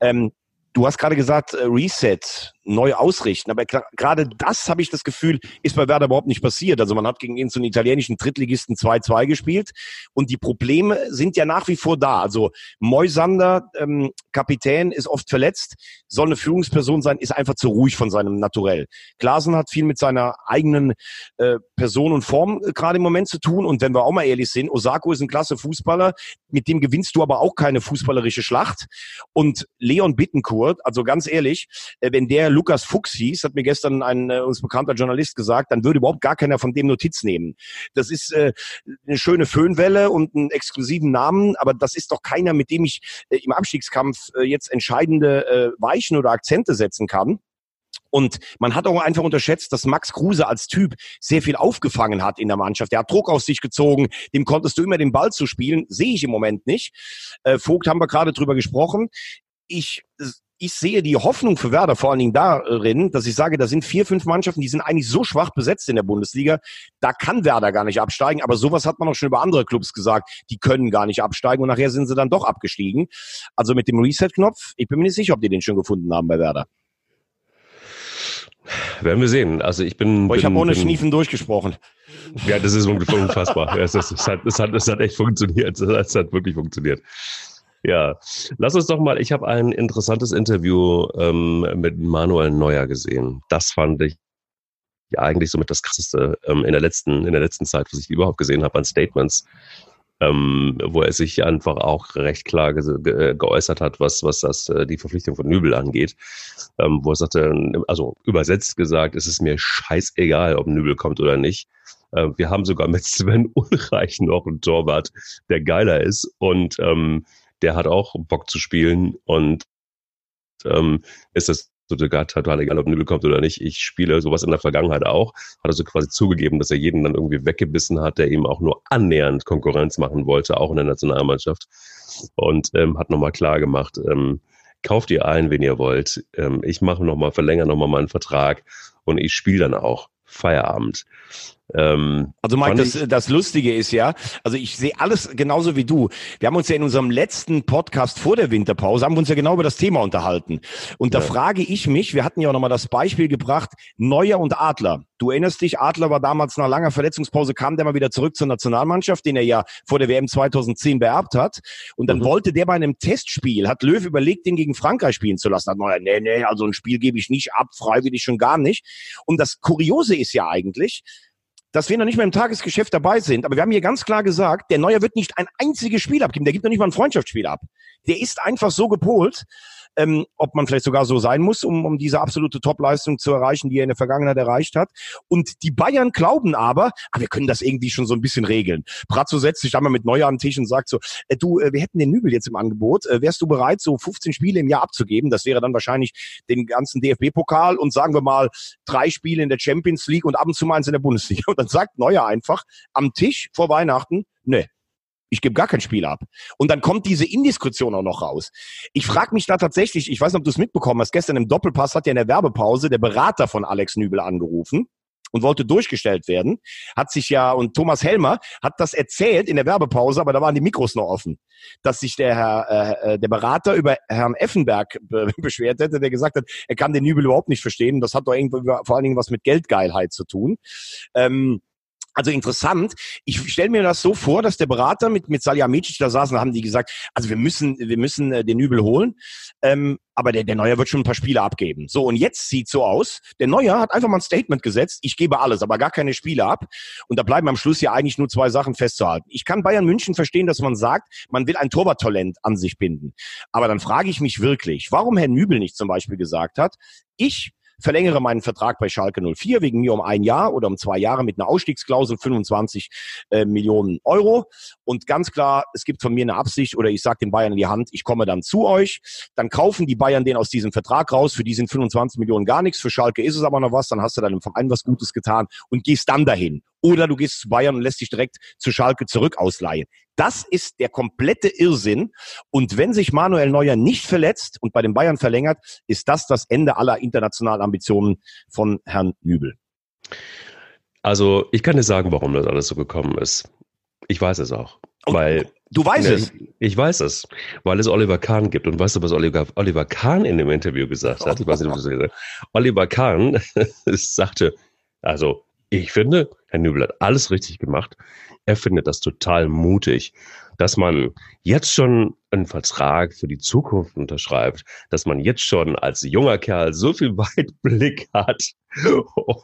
[SPEAKER 2] ähm, du hast gerade gesagt, äh, Reset neu ausrichten. Aber gerade das, habe ich das Gefühl, ist bei Werder überhaupt nicht passiert. Also man hat gegen ihn so einen italienischen Drittligisten 2-2 gespielt und die Probleme sind ja nach wie vor da. Also Moisander, ähm, Kapitän, ist oft verletzt, soll eine Führungsperson sein, ist einfach zu ruhig von seinem Naturell. Glasen hat viel mit seiner eigenen äh, Person und Form äh, gerade im Moment zu tun und wenn wir auch mal ehrlich sind, Osako ist ein klasse Fußballer, mit dem gewinnst du aber auch keine fußballerische Schlacht und Leon Bittenkurt, also ganz ehrlich, äh, wenn der Lukas Fuchs hieß, hat mir gestern ein äh, uns bekannter Journalist gesagt, dann würde überhaupt gar keiner von dem Notiz nehmen. Das ist äh, eine schöne Föhnwelle und einen exklusiven Namen, aber das ist doch keiner, mit dem ich äh, im Abstiegskampf äh, jetzt entscheidende äh, Weichen oder Akzente setzen kann. Und man hat auch einfach unterschätzt, dass Max Kruse als Typ sehr viel aufgefangen hat in der Mannschaft. Der hat Druck aus sich gezogen, dem konntest du immer den Ball zu spielen. Sehe ich im Moment nicht. Äh, Vogt haben wir gerade drüber gesprochen. Ich ich sehe die Hoffnung für Werder vor allen Dingen darin, dass ich sage, da sind vier, fünf Mannschaften, die sind eigentlich so schwach besetzt in der Bundesliga, da kann Werder gar nicht absteigen. Aber sowas hat man auch schon über andere Clubs gesagt, die können gar nicht absteigen und nachher sind sie dann doch abgestiegen. Also mit dem Reset-Knopf, ich bin mir nicht sicher, ob die den schon gefunden haben bei Werder.
[SPEAKER 1] Werden wir sehen. Also ich bin.
[SPEAKER 2] Boah, ich habe ohne bin, Schniefen durchgesprochen.
[SPEAKER 1] Ja, das ist unfassbar. es, ist, es, hat, es, hat, es hat echt funktioniert. Es hat wirklich funktioniert. Ja, lass uns doch mal, ich habe ein interessantes Interview ähm, mit Manuel Neuer gesehen. Das fand ich eigentlich somit das krasseste ähm, in der letzten, in der letzten Zeit, was ich überhaupt gesehen habe an Statements, ähm, wo er sich einfach auch recht klar ge ge geäußert hat, was, was das, äh, die Verpflichtung von Nübel angeht. Ähm, wo er sagte, also übersetzt gesagt, es ist mir scheißegal, ob Nübel kommt oder nicht. Äh, wir haben sogar mit Sven Ulreich noch einen Torwart, der geiler ist und ähm, der hat auch Bock zu spielen und ähm, ist das sogar total egal, ob Nübel kommt oder nicht. Ich spiele sowas in der Vergangenheit auch. Hat also quasi zugegeben, dass er jeden dann irgendwie weggebissen hat, der ihm auch nur annähernd Konkurrenz machen wollte, auch in der Nationalmannschaft. Und ähm, hat nochmal klar gemacht, ähm, kauft ihr ein, wenn ihr wollt. Ähm, ich mache nochmal, verlängere nochmal meinen Vertrag und ich spiele dann auch Feierabend.
[SPEAKER 2] Ähm, also Mike, das, das Lustige ist ja, also ich sehe alles genauso wie du. Wir haben uns ja in unserem letzten Podcast vor der Winterpause, haben wir uns ja genau über das Thema unterhalten. Und da ja. frage ich mich, wir hatten ja auch nochmal das Beispiel gebracht, Neuer und Adler. Du erinnerst dich, Adler war damals nach langer Verletzungspause, kam der mal wieder zurück zur Nationalmannschaft, den er ja vor der WM 2010 beerbt hat. Und dann mhm. wollte der bei einem Testspiel, hat Löw überlegt, den gegen Frankreich spielen zu lassen. Hat Neuer, nee, nee, also ein Spiel gebe ich nicht ab, freiwillig schon gar nicht. Und das Kuriose ist ja eigentlich, dass wir noch nicht mehr im Tagesgeschäft dabei sind. Aber wir haben hier ganz klar gesagt, der Neuer wird nicht ein einziges Spiel abgeben. Der gibt noch nicht mal ein Freundschaftsspiel ab. Der ist einfach so gepolt, ähm, ob man vielleicht sogar so sein muss, um, um diese absolute Topleistung zu erreichen, die er in der Vergangenheit erreicht hat. Und die Bayern glauben aber, ah, wir können das irgendwie schon so ein bisschen regeln. Brazzo setzt sich einmal mit Neuer am Tisch und sagt so, äh, du, äh, wir hätten den Nübel jetzt im Angebot, äh, wärst du bereit, so 15 Spiele im Jahr abzugeben? Das wäre dann wahrscheinlich den ganzen DFB-Pokal und sagen wir mal drei Spiele in der Champions League und ab und zu mal eins in der Bundesliga. Und dann sagt Neuer einfach am Tisch vor Weihnachten, ne, ich gebe gar kein Spiel ab. Und dann kommt diese Indiskussion auch noch raus. Ich frage mich da tatsächlich, ich weiß nicht, ob du es mitbekommen hast, gestern im Doppelpass hat ja in der Werbepause der Berater von Alex Nübel angerufen und wollte durchgestellt werden, hat sich ja, und Thomas Helmer hat das erzählt in der Werbepause, aber da waren die Mikros noch offen, dass sich der Herr, äh, äh der Berater über Herrn Effenberg be beschwert hätte, der gesagt hat, er kann den Nübel überhaupt nicht verstehen. Das hat doch irgendwie vor allen Dingen was mit Geldgeilheit zu tun. Ähm, Also interessant. Ich stelle mir das so vor, dass der Berater mit mit Salihamidzic da saßen, haben die gesagt, also wir müssen wir müssen äh, den Übel holen, ähm, aber der der Neuer wird schon ein paar Spiele abgeben. So und jetzt sieht so aus, der Neuer hat einfach mal ein Statement gesetzt, ich gebe alles, aber gar keine Spiele ab und da bleiben am Schluss ja eigentlich nur zwei Sachen festzuhalten. Ich kann Bayern München verstehen, dass man sagt, man will ein Torwarttalent an sich binden, aber dann frage ich mich wirklich, warum Herr Nübel nicht zum Beispiel gesagt hat, ich verlängere meinen Vertrag bei Schalke 04 wegen mir um ein Jahr oder um zwei Jahre mit einer Ausstiegsklausel 25 äh, Millionen Euro. Und ganz klar, es gibt von mir eine Absicht oder ich sage den Bayern in die Hand, ich komme dann zu euch. Dann kaufen die Bayern den aus diesem Vertrag raus. Für die sind 25 Millionen gar nichts. Für Schalke ist es aber noch was. Dann hast du dann im Verein was Gutes getan und gehst dann dahin. Oder du gehst zu Bayern und lässt dich direkt zu Schalke zurück ausleihen. Das ist der komplette Irrsinn. Und wenn sich Manuel Neuer nicht verletzt und bei den Bayern verlängert, ist das das Ende aller internationalen Ambitionen von Herrn Nübel.
[SPEAKER 1] Also ich kann dir sagen, warum das alles so gekommen ist. Ich weiß es auch.
[SPEAKER 2] Und
[SPEAKER 1] weil
[SPEAKER 2] du weißt
[SPEAKER 1] ne,
[SPEAKER 2] es.
[SPEAKER 1] Ich weiß es, weil es Oliver Kahn gibt. Und weißt du, was Oliver, Oliver Kahn in dem Interview gesagt hat? Ich weiß nicht, du das gesagt hast. Oliver Kahn sagte, also ich finde, Herr Nübel hat alles richtig gemacht. Er findet das total mutig, dass man jetzt schon einen Vertrag für die Zukunft unterschreibt, dass man jetzt schon als junger Kerl so viel Weitblick hat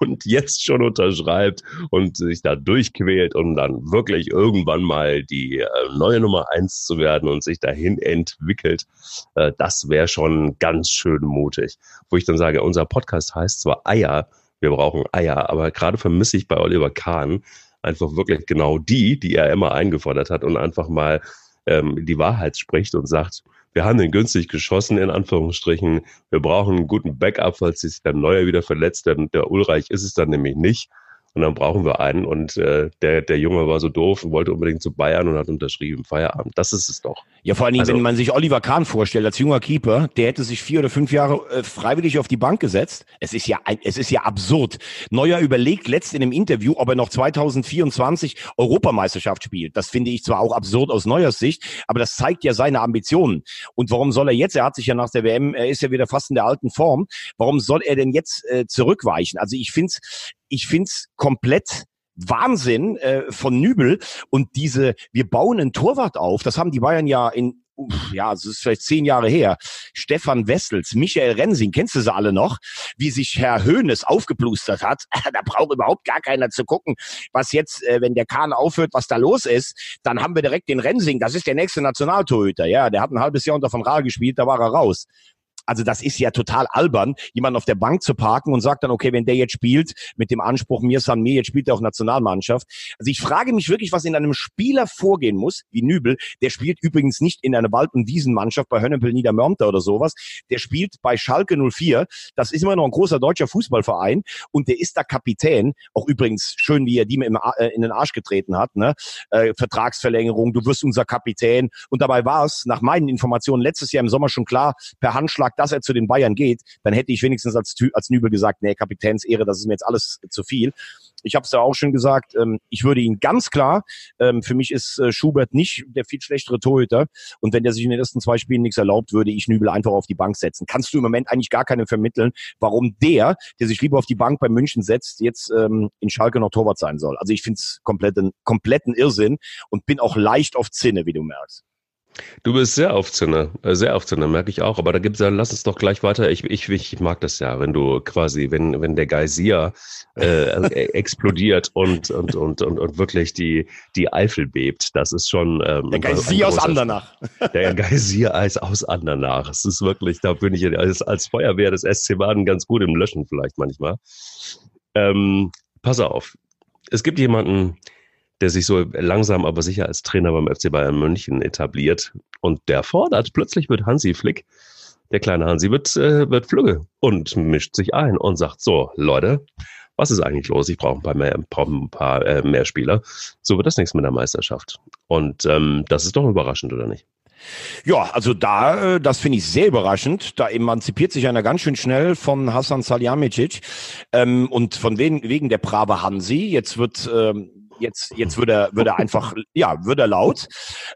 [SPEAKER 1] und jetzt schon unterschreibt und sich da durchquält, um dann wirklich irgendwann mal die äh, neue Nummer eins zu werden und sich dahin entwickelt. Äh, das wäre schon ganz schön mutig. Wo ich dann sage, unser Podcast heißt zwar Eier, wir brauchen Eier, aber gerade vermisse ich bei Oliver Kahn einfach wirklich genau die, die er immer eingefordert hat und einfach mal ähm, die Wahrheit spricht und sagt, wir haben den günstig geschossen, in Anführungsstrichen. Wir brauchen einen guten Backup, falls sich der Neue wieder verletzt. Denn der Ulreich ist es dann nämlich nicht. Und dann brauchen wir einen. Und äh, der, der Junge war so doof und wollte unbedingt zu Bayern und hat unterschrieben. Feierabend. Das ist es doch.
[SPEAKER 2] Ja, vor allen Dingen,
[SPEAKER 1] Also-
[SPEAKER 2] wenn man sich Oliver Kahn vorstellt als junger Keeper, der hätte sich vier oder fünf Jahre äh, freiwillig auf die Bank gesetzt. Es ist ja, es ist ja absurd. Neuer überlegt letzt in einem Interview, ob er noch 2024 Europameisterschaft spielt. Das finde ich zwar auch absurd aus Neuers Sicht, aber das zeigt ja seine Ambitionen. Und warum soll er jetzt? Er hat sich ja nach der WM, er ist ja wieder fast in der alten Form. Warum soll er denn jetzt äh, zurückweichen? Also ich finde es, ich find's komplett Wahnsinn äh, von Nübel. Und diese, wir bauen einen Torwart auf, das haben die Bayern ja in, ja, es ist vielleicht zehn Jahre her, Stefan Wessels, Michael Rensing, kennst du sie alle noch, wie sich Herr Höhnes aufgeplustert hat, da braucht überhaupt gar keiner zu gucken, was jetzt, äh, wenn der Kahn aufhört, was da los ist, dann haben wir direkt den Rensing, das ist der nächste Nationaltorhüter, ja, der hat ein halbes Jahr unter von Rahl gespielt, da war er raus. Also das ist ja total albern, jemanden auf der Bank zu parken und sagt dann, okay, wenn der jetzt spielt, mit dem Anspruch, mir San mir, jetzt spielt er auch Nationalmannschaft. Also ich frage mich wirklich, was in einem Spieler vorgehen muss, wie Nübel, der spielt übrigens nicht in einer Wald- und Wiesenmannschaft bei Hönnepel Niedermörmter oder sowas, der spielt bei Schalke 04, das ist immer noch ein großer deutscher Fußballverein und der ist da Kapitän, auch übrigens schön, wie er die im, äh, in den Arsch getreten hat, ne? äh, Vertragsverlängerung, du wirst unser Kapitän. Und dabei war es nach meinen Informationen letztes Jahr im Sommer schon klar, per Handschlag, dass er zu den Bayern geht, dann hätte ich wenigstens als, als Nübel gesagt, nee, Kapitänsehre, das ist mir jetzt alles zu viel. Ich habe es ja auch schon gesagt, ähm, ich würde ihn ganz klar, ähm, für mich ist äh, Schubert nicht der viel schlechtere Torhüter und wenn der sich in den ersten zwei Spielen nichts erlaubt, würde ich Nübel einfach auf die Bank setzen. Kannst du im Moment eigentlich gar keinen vermitteln, warum der, der sich lieber auf die Bank bei München setzt, jetzt ähm, in Schalke noch Torwart sein soll. Also ich finde es kompletten, kompletten Irrsinn und bin auch leicht auf Zinne, wie du merkst.
[SPEAKER 1] Du bist sehr auf Zinne, äh, sehr auf Zinne, merke ich auch. Aber da gibt's ja, lass uns doch gleich weiter. Ich, ich, ich mag das ja, wenn du quasi, wenn, wenn der Geysir äh, explodiert und, und, und, und, und wirklich die, die Eifel bebt. Das ist schon. Ähm,
[SPEAKER 2] Der Geysir aus Andernach.
[SPEAKER 1] Der Geysir-Eis aus Andernach. Es ist wirklich, da bin ich als, als Feuerwehr des SC Baden ganz gut im Löschen vielleicht manchmal. Ähm, pass auf. Es gibt jemanden, der sich so langsam aber sicher als Trainer beim FC Bayern München etabliert und der fordert, plötzlich wird Hansi Flick, der kleine Hansi wird, äh, wird flügge und mischt sich ein und sagt so, Leute, was ist eigentlich los? Ich brauche ein paar mehr, ein paar, äh, mehr Spieler. So wird das nichts mit der Meisterschaft. Und ähm, das ist doch überraschend, oder nicht?
[SPEAKER 2] Ja, also da, äh, das finde ich sehr überraschend. Da emanzipiert sich einer ganz schön schnell von Hassan Salihamidzic ähm, und von wegen, wegen der brave Hansi. Jetzt wird ähm, jetzt, jetzt wird er, wird er einfach, ja, wird er laut.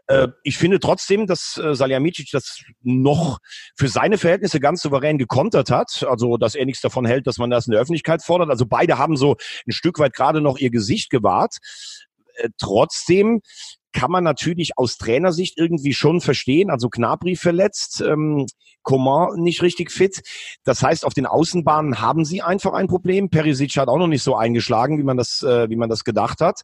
[SPEAKER 2] Äh, ich finde trotzdem, dass äh, Salihamidzic das noch für seine Verhältnisse ganz souverän gekontert hat. Also, dass er nichts davon hält, dass man das in der Öffentlichkeit fordert. Also beide haben so ein Stück weit gerade noch ihr Gesicht gewahrt. Äh, trotzdem kann man natürlich aus Trainersicht irgendwie schon verstehen. Also Knabri verletzt, ähm, Coman nicht richtig fit. Das heißt, auf den Außenbahnen haben sie einfach ein Problem. Perisic hat auch noch nicht so eingeschlagen, wie man das, äh, wie man das gedacht hat.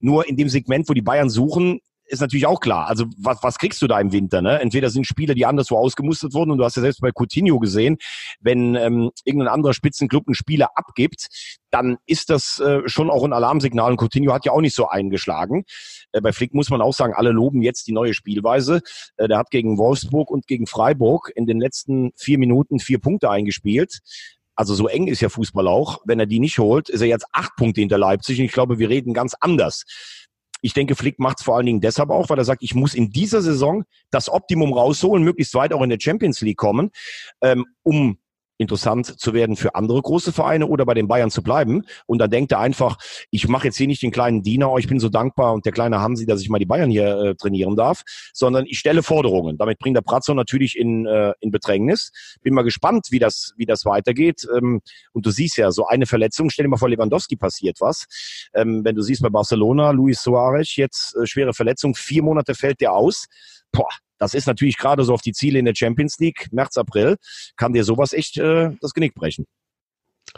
[SPEAKER 2] Nur in dem Segment, wo die Bayern suchen, ist natürlich auch klar. Also was, was kriegst du da im Winter? Ne? Entweder sind Spieler, die anderswo ausgemustert wurden, und du hast ja selbst bei Coutinho gesehen, wenn ähm, irgendein anderer Spitzenclub einen Spieler abgibt, dann ist das äh, schon auch ein Alarmsignal. Und Coutinho hat ja auch nicht so eingeschlagen. Äh, bei Flick muss man auch sagen, alle loben jetzt die neue Spielweise. Äh, der hat gegen Wolfsburg und gegen Freiburg in den letzten vier Minuten vier Punkte eingespielt. Also so eng ist ja Fußball auch. Wenn er die nicht holt, ist er jetzt acht Punkte hinter Leipzig. Und ich glaube, wir reden ganz anders. Ich denke, Flick macht es vor allen Dingen deshalb auch, weil er sagt, ich muss in dieser Saison das Optimum rausholen, möglichst weit auch in der Champions League kommen, ähm, um interessant zu werden für andere große Vereine oder bei den Bayern zu bleiben. Und dann denkt er einfach, ich mache jetzt hier nicht den kleinen Diener, oh, ich bin so dankbar und der kleine Hansi, dass ich mal die Bayern hier äh, trainieren darf, sondern ich stelle Forderungen. Damit bringt der Pratzo natürlich in, äh, in Bedrängnis. Bin mal gespannt, wie das, wie das weitergeht. Ähm, und du siehst ja, so eine Verletzung, stell dir mal vor, Lewandowski passiert was. Ähm, wenn du siehst bei Barcelona, Luis Suarez, jetzt äh, schwere Verletzung, vier Monate fällt der aus. Boah, das ist natürlich gerade so auf die Ziele in der Champions League, März, April, kann dir sowas echt äh, das Genick brechen.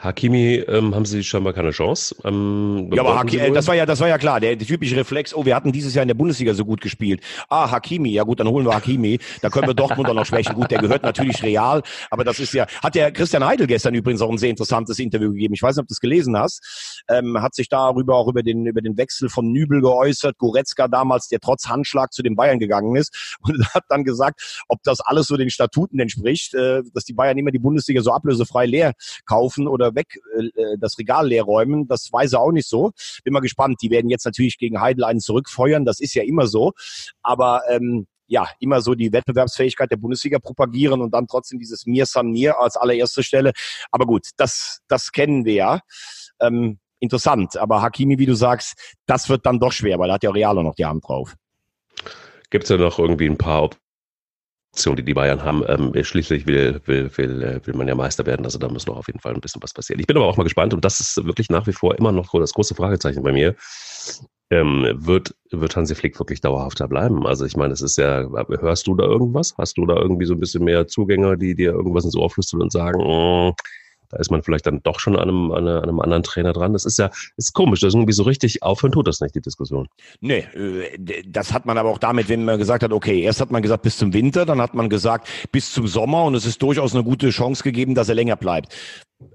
[SPEAKER 1] Hakimi ähm, haben sie scheinbar keine Chance.
[SPEAKER 2] Ähm, ja, aber Hakimi, äh, das war ja, das war ja klar. Der, der typische Reflex. Oh, wir hatten dieses Jahr in der Bundesliga so gut gespielt. Ah, Hakimi. Ja gut, dann holen wir Hakimi. Da können wir Dortmund auch noch schwächen. Gut, der gehört natürlich real, aber das ist ja. Hat der Christian Heidel gestern übrigens auch ein sehr interessantes Interview gegeben. Ich weiß nicht, ob du das gelesen hast. Ähm, hat sich darüber auch über den über den Wechsel von Nübel geäußert. Goretzka damals, der trotz Handschlag zu den Bayern gegangen ist und hat dann gesagt, ob das alles so den Statuten entspricht, äh, dass die Bayern immer die Bundesliga so ablösefrei leer kaufen oder oder weg äh, das Regal leer räumen. Das weiß er auch nicht so. Bin mal gespannt. Die werden jetzt natürlich gegen Heidel einen zurückfeuern. Das ist ja immer so. Aber ähm, ja, immer so die Wettbewerbsfähigkeit der Bundesliga propagieren und dann trotzdem dieses Mir San Mir als allererste Stelle. Aber gut, das, das kennen wir ja. Ähm, interessant. Aber Hakimi, wie du sagst, das wird dann doch schwer, weil da hat ja Realo noch die Hand drauf.
[SPEAKER 1] Gibt es ja noch irgendwie ein paar die die Bayern haben. Ähm, schließlich will, will, will, äh, will man ja Meister werden. Also da muss noch auf jeden Fall ein bisschen was passieren. Ich bin aber auch mal gespannt und das ist wirklich nach wie vor immer noch das große Fragezeichen bei mir. Ähm, wird, wird Hansi Flick wirklich dauerhafter bleiben? Also ich meine, es ist ja, hörst du da irgendwas? Hast du da irgendwie so ein bisschen mehr Zugänger, die dir irgendwas ins Ohr flüstern und sagen, oh, da ist man vielleicht dann doch schon an einem, an einem anderen Trainer dran. Das ist ja, ist komisch. Das ist irgendwie so richtig aufhören tut das nicht, die Diskussion.
[SPEAKER 2] Nee, äh, das hat man aber auch damit, wenn man gesagt hat, okay, erst hat man gesagt bis zum Winter, dann hat man gesagt bis zum Sommer und es ist durchaus eine gute Chance gegeben, dass er länger bleibt.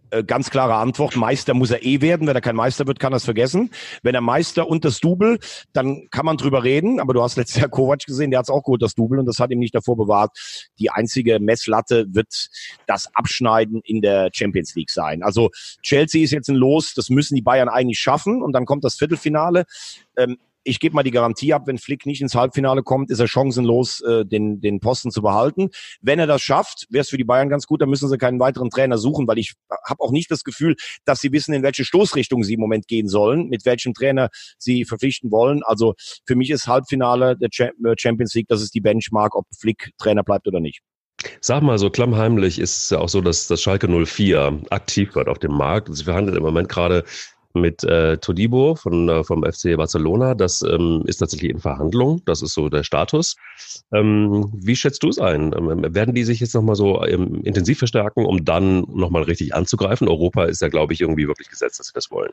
[SPEAKER 2] Äh, ganz klare Antwort, Meister muss er eh werden. Wenn er kein Meister wird, kann er es vergessen. Wenn er Meister und das Double, dann kann man drüber reden. Aber du hast letztes Jahr Kovac gesehen, der hat es auch geholt, das Double, und das hat ihm nicht davor bewahrt. Die einzige Messlatte wird das Abschneiden in der Champions League sein. Also Chelsea ist jetzt ein Los, das müssen die Bayern eigentlich schaffen. Und dann kommt das Viertelfinale. Ähm, ich gebe mal die Garantie ab, wenn Flick nicht ins Halbfinale kommt, ist er chancenlos, äh, den, den Posten zu behalten. Wenn er das schafft, wäre es für die Bayern ganz gut, dann müssen sie keinen weiteren Trainer suchen, weil ich habe auch nicht das Gefühl, dass sie wissen, in welche Stoßrichtung sie im Moment gehen sollen, mit welchem Trainer sie verpflichten wollen. Also für mich ist Halbfinale der äh, Champions League, das ist die Benchmark, ob Flick Trainer bleibt oder nicht.
[SPEAKER 1] Sag mal, so klammheimlich ist es ja auch so, dass das Schalke 04 aktiv wird auf dem Markt. Sie verhandeln im Moment gerade mit äh, Todibo von, äh, vom FC Barcelona. Das ähm, ist tatsächlich in Verhandlung. Das ist so der Status. Ähm, wie schätzt du es ein? Ähm, werden die sich jetzt nochmal so ähm, intensiv verstärken, um dann nochmal richtig anzugreifen? Europa ist ja, glaube ich, irgendwie wirklich gesetzt, dass sie das wollen.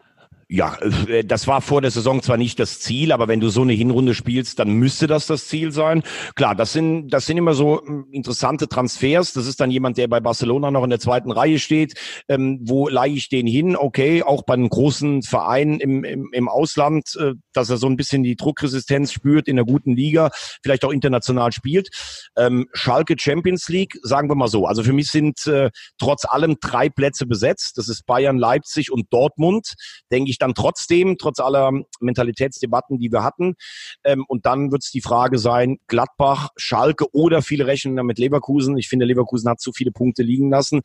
[SPEAKER 2] Ja, äh, das war vor der Saison zwar nicht das Ziel, aber wenn du so eine Hinrunde spielst, dann müsste das das Ziel sein. Klar, das sind, das sind immer so hm, interessante Transfers. Das ist dann jemand, der bei Barcelona noch in der zweiten Reihe steht. Ähm, wo leihe ich den hin? Okay, auch bei einem großen Verein im, im, im Ausland, äh, dass er so ein bisschen die Druckresistenz spürt in der guten Liga, vielleicht auch international spielt. Ähm, Schalke Champions League, sagen wir mal so. Also für mich sind äh, trotz allem drei Plätze besetzt. Das ist Bayern, Leipzig und Dortmund. Denke ich dann trotzdem, trotz aller Mentalitätsdebatten, die wir hatten. Ähm, und dann wird es die Frage sein, Gladbach, Schalke oder viele rechnen mit Leverkusen. Ich finde, Leverkusen hat zu viele Punkte liegen lassen.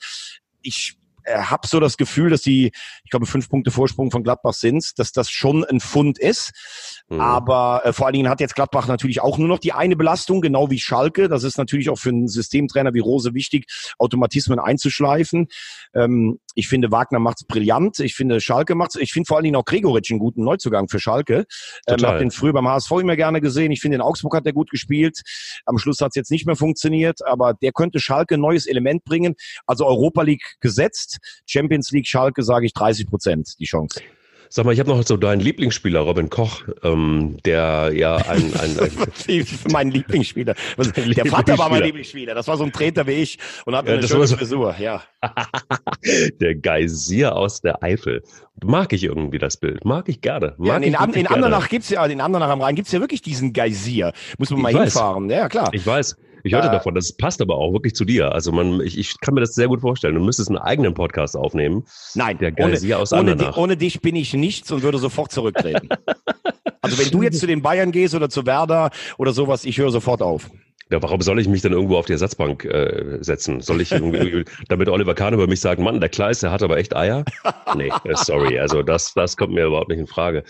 [SPEAKER 2] Ich äh, habe so das Gefühl, dass die, ich glaube, fünf Punkte Vorsprung von Gladbach sind, dass das schon ein Fund ist. Mhm. Aber äh, vor allen Dingen hat jetzt Gladbach natürlich auch nur noch die eine Belastung, genau wie Schalke. Das ist natürlich auch für einen Systemtrainer wie Rose wichtig, Automatismen einzuschleifen. Ähm, ich finde, Wagner macht's brillant. Ich finde, Schalke macht's. Ich finde vor allen Dingen auch Gregoritsch einen guten Neuzugang für Schalke. Ähm, habe den früher beim HSV immer gerne gesehen. Ich finde, in Augsburg hat er gut gespielt. Am Schluss hat's jetzt nicht mehr funktioniert, aber der könnte Schalke ein neues Element bringen. Also Europa League gesetzt, Champions League Schalke sage ich 30 Prozent die Chance.
[SPEAKER 1] Sag mal, ich habe noch so deinen Lieblingsspieler, Robin Koch, ähm, der ja ein, ein,
[SPEAKER 2] ein mein Lieblingsspieler. Der Vater war mein Lieblingsspieler. Das war so ein Treter wie ich und hatte ja, eine schöne so Frisur. Ja.
[SPEAKER 1] der Geysir aus der Eifel. Mag ich irgendwie das Bild. Mag ich gerne. Mag
[SPEAKER 2] ja, in, in, in Andernach gibt's ja, in Andernach am Rhein gibt's ja wirklich diesen Geysir. Muss man ich mal weiß. hinfahren. Ja, klar.
[SPEAKER 1] Ich weiß. Ich hörte äh, davon, das passt aber auch wirklich zu dir. Also man, ich, ich kann mir das sehr gut vorstellen. Du müsstest einen eigenen Podcast aufnehmen.
[SPEAKER 2] Nein, der ohne, aus ohne, di ohne dich bin ich nichts und würde sofort zurücktreten. also wenn du jetzt zu den Bayern gehst oder zu Werder oder sowas, ich höre sofort auf.
[SPEAKER 1] Ja, warum soll ich mich dann irgendwo auf die Ersatzbank äh, setzen? Soll ich irgendwie, damit Oliver Kahn über mich sagen, Mann, der Kleis, der hat aber echt Eier? Nee, äh, sorry, also das, das kommt mir überhaupt nicht in Frage.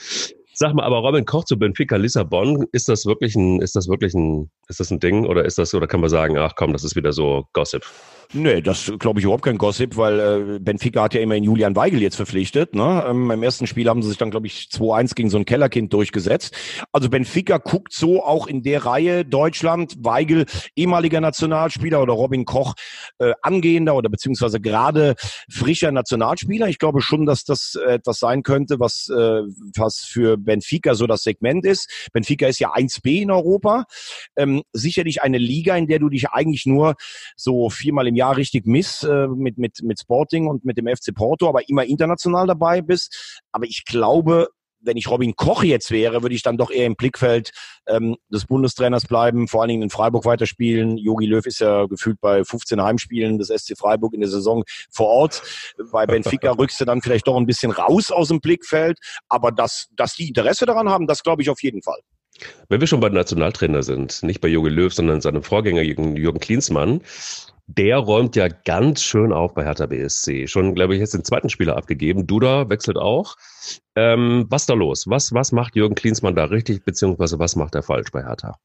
[SPEAKER 1] Sag mal, aber Robin Koch zu Benfica Lissabon, ist das wirklich ein, ist das wirklich ein, ist das ein Ding oder ist das, oder kann man sagen, ach komm, das ist wieder so Gossip?
[SPEAKER 2] Nee, das glaube ich überhaupt kein Gossip, weil äh, Benfica hat ja immerhin Julian Weigel jetzt verpflichtet. Ne? Ähm, Im ersten Spiel haben sie sich dann, glaube ich, 2-1 gegen so ein Kellerkind durchgesetzt. Also Benfica guckt so auch in der Reihe Deutschland, Weigel, ehemaliger Nationalspieler oder Robin Koch, äh, angehender oder beziehungsweise gerade frischer Nationalspieler. Ich glaube schon, dass das äh, etwas sein könnte, was, äh, was für Benfica so das Segment ist. Benfica ist ja 1B in Europa. Ähm, sicherlich eine Liga, in der du dich eigentlich nur so viermal im Jahr richtig miss äh, mit, mit, mit Sporting und mit dem FC Porto, aber immer international dabei bist. Aber ich glaube, wenn ich Robin Koch jetzt wäre, würde ich dann doch eher im Blickfeld ähm, des Bundestrainers bleiben, vor allen Dingen in Freiburg weiterspielen. Jogi Löw ist ja gefühlt bei 15 Heimspielen des SC Freiburg in der Saison vor Ort. Bei Benfica rückst du dann vielleicht doch ein bisschen raus aus dem Blickfeld. Aber dass, dass die Interesse daran haben, das glaube ich auf jeden Fall.
[SPEAKER 1] Wenn wir schon bei Nationaltrainer sind, nicht bei Jogi Löw, sondern seinem Vorgänger Jürgen, Jürgen Klinsmann, der räumt ja ganz schön auf bei Hertha BSC. Schon, glaube ich, jetzt den zweiten Spieler abgegeben. Duda wechselt auch. Ähm, was da los? Was, was macht Jürgen Klinsmann da richtig, beziehungsweise was macht er falsch bei Hertha?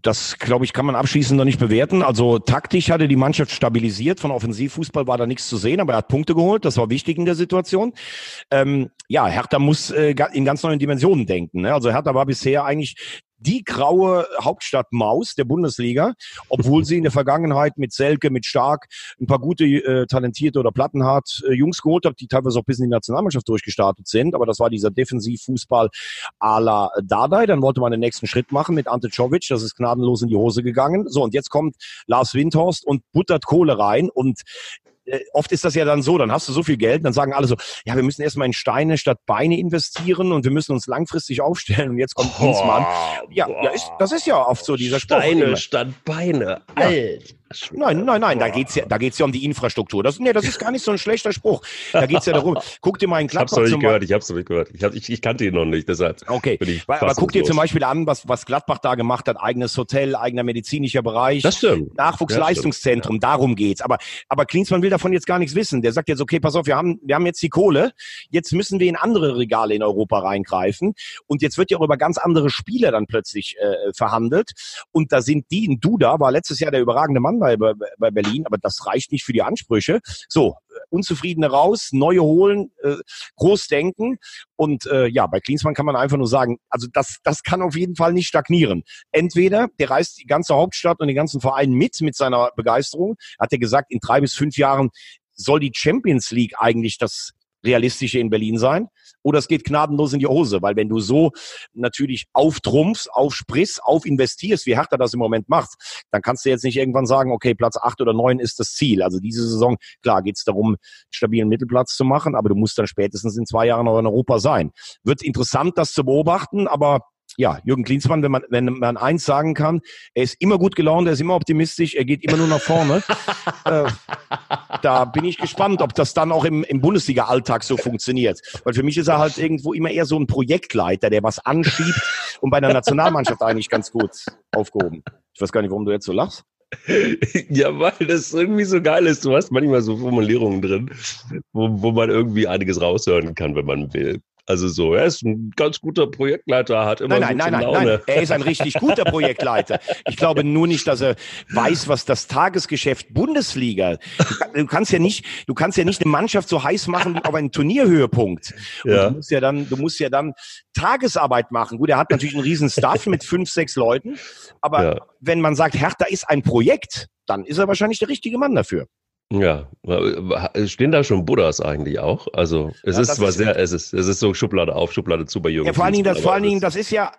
[SPEAKER 2] Das, glaube ich, kann man abschließend noch nicht bewerten. Also taktisch hatte die Mannschaft stabilisiert. Von Offensivfußball war da nichts zu sehen, aber er hat Punkte geholt. Das war wichtig in der Situation. Ähm, ja, Hertha muss äh, in ganz neuen Dimensionen denken. Ne? Also Hertha war bisher eigentlich die graue Hauptstadtmaus der Bundesliga, obwohl sie in der Vergangenheit mit Selke, mit Stark ein paar gute, äh, talentierte oder plattenhart äh, Jungs geholt hat, die teilweise auch bis in die Nationalmannschaft durchgestartet sind. Aber das war dieser Defensivfußball à la Dardai. Dann wollte man den nächsten Schritt machen mit Ante Czovic. Das ist gnadenlos in die Hose gegangen. So, und jetzt kommt Lars Windhorst und buttert Kohle rein. Und äh, oft ist das ja dann so, dann hast du so viel Geld, dann sagen alle so, ja, wir müssen erstmal in Steine statt Beine investieren und wir müssen uns langfristig aufstellen und jetzt kommt oh, Klinsmann. Ja, ja ist, das ist ja oft so dieser
[SPEAKER 1] Spruch. Steine statt Beine. Ja.
[SPEAKER 2] Nein, nein, nein, da geht's ja, da geht's ja um die Infrastruktur. Das, nee, das ist gar nicht so ein schlechter Spruch. Da geht's ja darum. Guck dir mal einen
[SPEAKER 1] Gladbach. Ich hab's noch nicht gehört. Ich hab's noch nicht gehört. Ich, hab, ich, ich kannte ihn noch nicht, deshalb.
[SPEAKER 2] Okay. Aber guck dir zum Beispiel an, was, was Gladbach da gemacht hat. Eigenes Hotel, eigener medizinischer Bereich.
[SPEAKER 1] Das stimmt.
[SPEAKER 2] Nachwuchsleistungszentrum. Ja. Darum geht's. Aber, aber Klinsmann will davon jetzt gar nichts wissen. Der sagt jetzt, okay, pass auf, wir haben, wir haben jetzt die Kohle. Jetzt müssen wir in andere Regale in Europa reingreifen. Und jetzt wird ja auch über ganz andere Spieler dann plötzlich äh, verhandelt. Und da sind die in Duda, war letztes Jahr der überragende Mann bei, bei, bei Berlin, aber das reicht nicht für die Ansprüche. So, Unzufriedene raus, neue holen, äh, groß denken. Und äh, ja, bei Klinsmann kann man einfach nur sagen, also das, das kann auf jeden Fall nicht stagnieren. Entweder der reißt die ganze Hauptstadt und den ganzen Verein mit, mit seiner Begeisterung. Hat er gesagt, in drei bis fünf Jahren soll die Champions League eigentlich das realistische in Berlin sein oder es geht gnadenlos in die Hose, weil wenn du so natürlich auftrumpfst, aufsprichst, aufinvestierst, wie Hertha das im Moment macht, dann kannst du jetzt nicht irgendwann sagen, okay, Platz acht oder neun ist das Ziel. Also diese Saison, klar, geht es darum, stabilen Mittelplatz zu machen, aber du musst dann spätestens in zwei Jahren noch in Europa sein. Wird interessant, das zu beobachten, aber ja, Jürgen Klinsmann, wenn man, wenn man eins sagen kann, er ist immer gut gelaunt, er ist immer optimistisch, er geht immer nur nach vorne. äh, da bin ich gespannt, ob das dann auch im, im Bundesliga-Alltag so funktioniert. Weil für mich ist er halt irgendwo immer eher so ein Projektleiter, der was anschiebt und bei der Nationalmannschaft eigentlich ganz gut aufgehoben. Ich weiß gar nicht, warum du jetzt so lachst.
[SPEAKER 1] ja, weil das irgendwie so geil ist. Du hast manchmal so Formulierungen drin, wo, wo man irgendwie einiges raushören kann, wenn man will. Also so, er ist ein ganz guter Projektleiter, hat immer
[SPEAKER 2] Nein, nein, nein, nein, nein, er ist ein richtig guter Projektleiter. Ich glaube nur nicht, dass er weiß, was das Tagesgeschäft Bundesliga. Du kannst ja nicht, du kannst ja nicht eine Mannschaft so heiß machen wie auf einen Turnierhöhepunkt. Und ja. du musst ja dann, du musst ja dann Tagesarbeit machen. Gut, er hat natürlich einen riesen Staff mit fünf, sechs Leuten. Aber ja. wenn man sagt, Hertha ist ein Projekt, dann ist er wahrscheinlich der richtige Mann dafür.
[SPEAKER 1] Ja, stehen da schon Buddhas eigentlich auch? Also es ja, ist zwar ist sehr, es ist, es ist so Schublade auf, Schublade zu bei Jürgen.
[SPEAKER 2] Ja, vor allen Dingen, das, vor allen Dingen, das ist ja,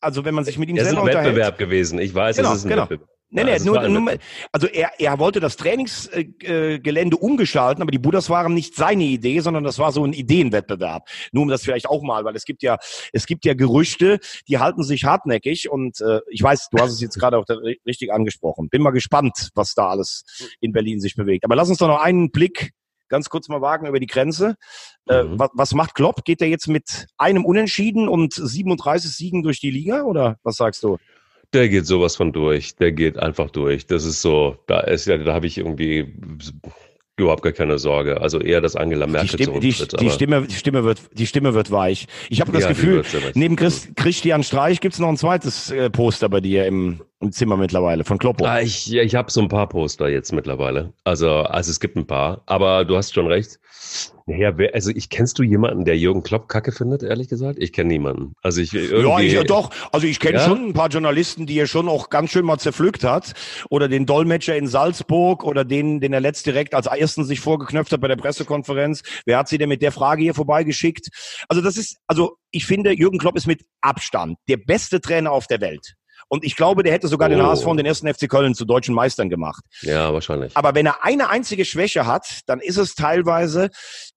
[SPEAKER 2] also wenn man sich mit ihm
[SPEAKER 1] es
[SPEAKER 2] selber
[SPEAKER 1] ist ein Wettbewerb gewesen. Ich weiß,
[SPEAKER 2] genau,
[SPEAKER 1] es ist ein
[SPEAKER 2] genau.
[SPEAKER 1] Wettbewerb.
[SPEAKER 2] Nee, nee, nur, nur, also er, er wollte das Trainingsgelände äh, umgestalten, aber die Buddhas waren nicht seine Idee, sondern das war so ein Ideenwettbewerb. Nur um das vielleicht auch mal, weil es gibt ja, es gibt ja Gerüchte, die halten sich hartnäckig und äh, ich weiß, du hast es jetzt gerade auch richtig angesprochen. Bin mal gespannt, was da alles in Berlin sich bewegt. Aber lass uns doch noch einen Blick ganz kurz mal wagen über die Grenze. Äh, mhm. was, was macht Klopp? Geht er jetzt mit einem Unentschieden und 37 Siegen durch die Liga oder was sagst du?
[SPEAKER 1] Der geht sowas von durch. Der geht einfach durch. Das ist so, da ist ja, da habe ich irgendwie überhaupt gar keine Sorge. Also eher, dass Angela Merkel
[SPEAKER 2] die Stimme, die, die, Stimme, die Stimme wird, die Stimme wird weich. Ich habe das ja, Gefühl, neben Chris, Christian Streich gibt's noch ein zweites äh, Poster bei dir im, im Zimmer mittlerweile von Kloppo.
[SPEAKER 1] Ah, ich ich habe so ein paar Poster jetzt mittlerweile. Also, also es gibt ein paar. Aber du hast schon recht. Ja, wer, also ich kennst du jemanden, der Jürgen Klopp Kacke findet, ehrlich gesagt? Ich kenne niemanden. Also ich irgendwie,
[SPEAKER 2] Ja, ich, ja doch. Also ich kenne ja? schon ein paar Journalisten, die er schon auch ganz schön mal zerpflückt hat. Oder den Dolmetscher in Salzburg oder den, den er letzt direkt als ersten sich vorgeknöpft hat bei der Pressekonferenz. Wer hat sie denn mit der Frage hier vorbeigeschickt? Also das ist, also ich finde, Jürgen Klopp ist mit Abstand der beste Trainer auf der Welt. Und ich glaube, der hätte sogar oh. den HSV und den ersten FC Köln zu deutschen Meistern gemacht.
[SPEAKER 1] Ja, wahrscheinlich.
[SPEAKER 2] Aber wenn er eine einzige Schwäche hat, dann ist es teilweise,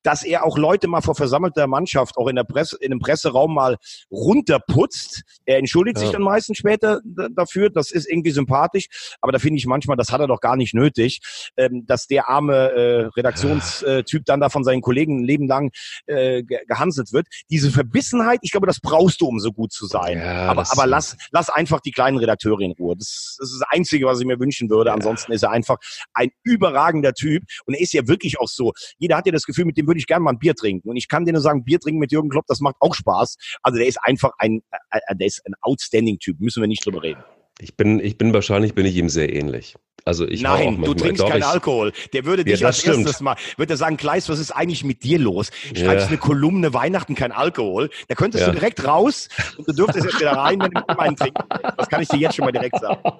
[SPEAKER 2] dass er auch Leute mal vor versammelter Mannschaft, auch in der Presse, in dem Presseraum mal runterputzt. Er entschuldigt ja. sich dann meistens später dafür. Das ist irgendwie sympathisch. Aber da finde ich manchmal, das hat er doch gar nicht nötig, ähm, dass der arme äh, Redaktionstyp dann da von seinen Kollegen ein Leben lang äh, gehanselt wird. Diese Verbissenheit, ich glaube, das brauchst du, um so gut zu sein. Ja, aber aber lass, lass einfach die kleinen Redakteure in Ruhe. Das, das ist das Einzige, was ich mir wünschen würde. Ja. Ansonsten ist er einfach ein überragender Typ. Und er ist ja wirklich auch so. Jeder hat ja das Gefühl, mit dem würde ich gerne mal ein Bier trinken. Und ich kann dir nur sagen, Bier trinken mit Jürgen Klopp, das macht auch Spaß. Also der ist einfach ein, äh, äh, der ist ein outstanding Typ. Müssen wir nicht drüber reden.
[SPEAKER 1] Ich bin, ich bin wahrscheinlich bin ich ihm sehr ähnlich. Also ich
[SPEAKER 2] Nein, du trinkst keinen Alkohol. Der würde dich ja, als stimmt. erstes mal, würde sagen, Kleist, was ist eigentlich mit dir los? Schreibst ja. eine Kolumne Weihnachten kein Alkohol. Da könntest ja. du direkt raus und du dürftest jetzt wieder rein, wenn du einen trinken. Das kann ich dir jetzt schon mal direkt sagen.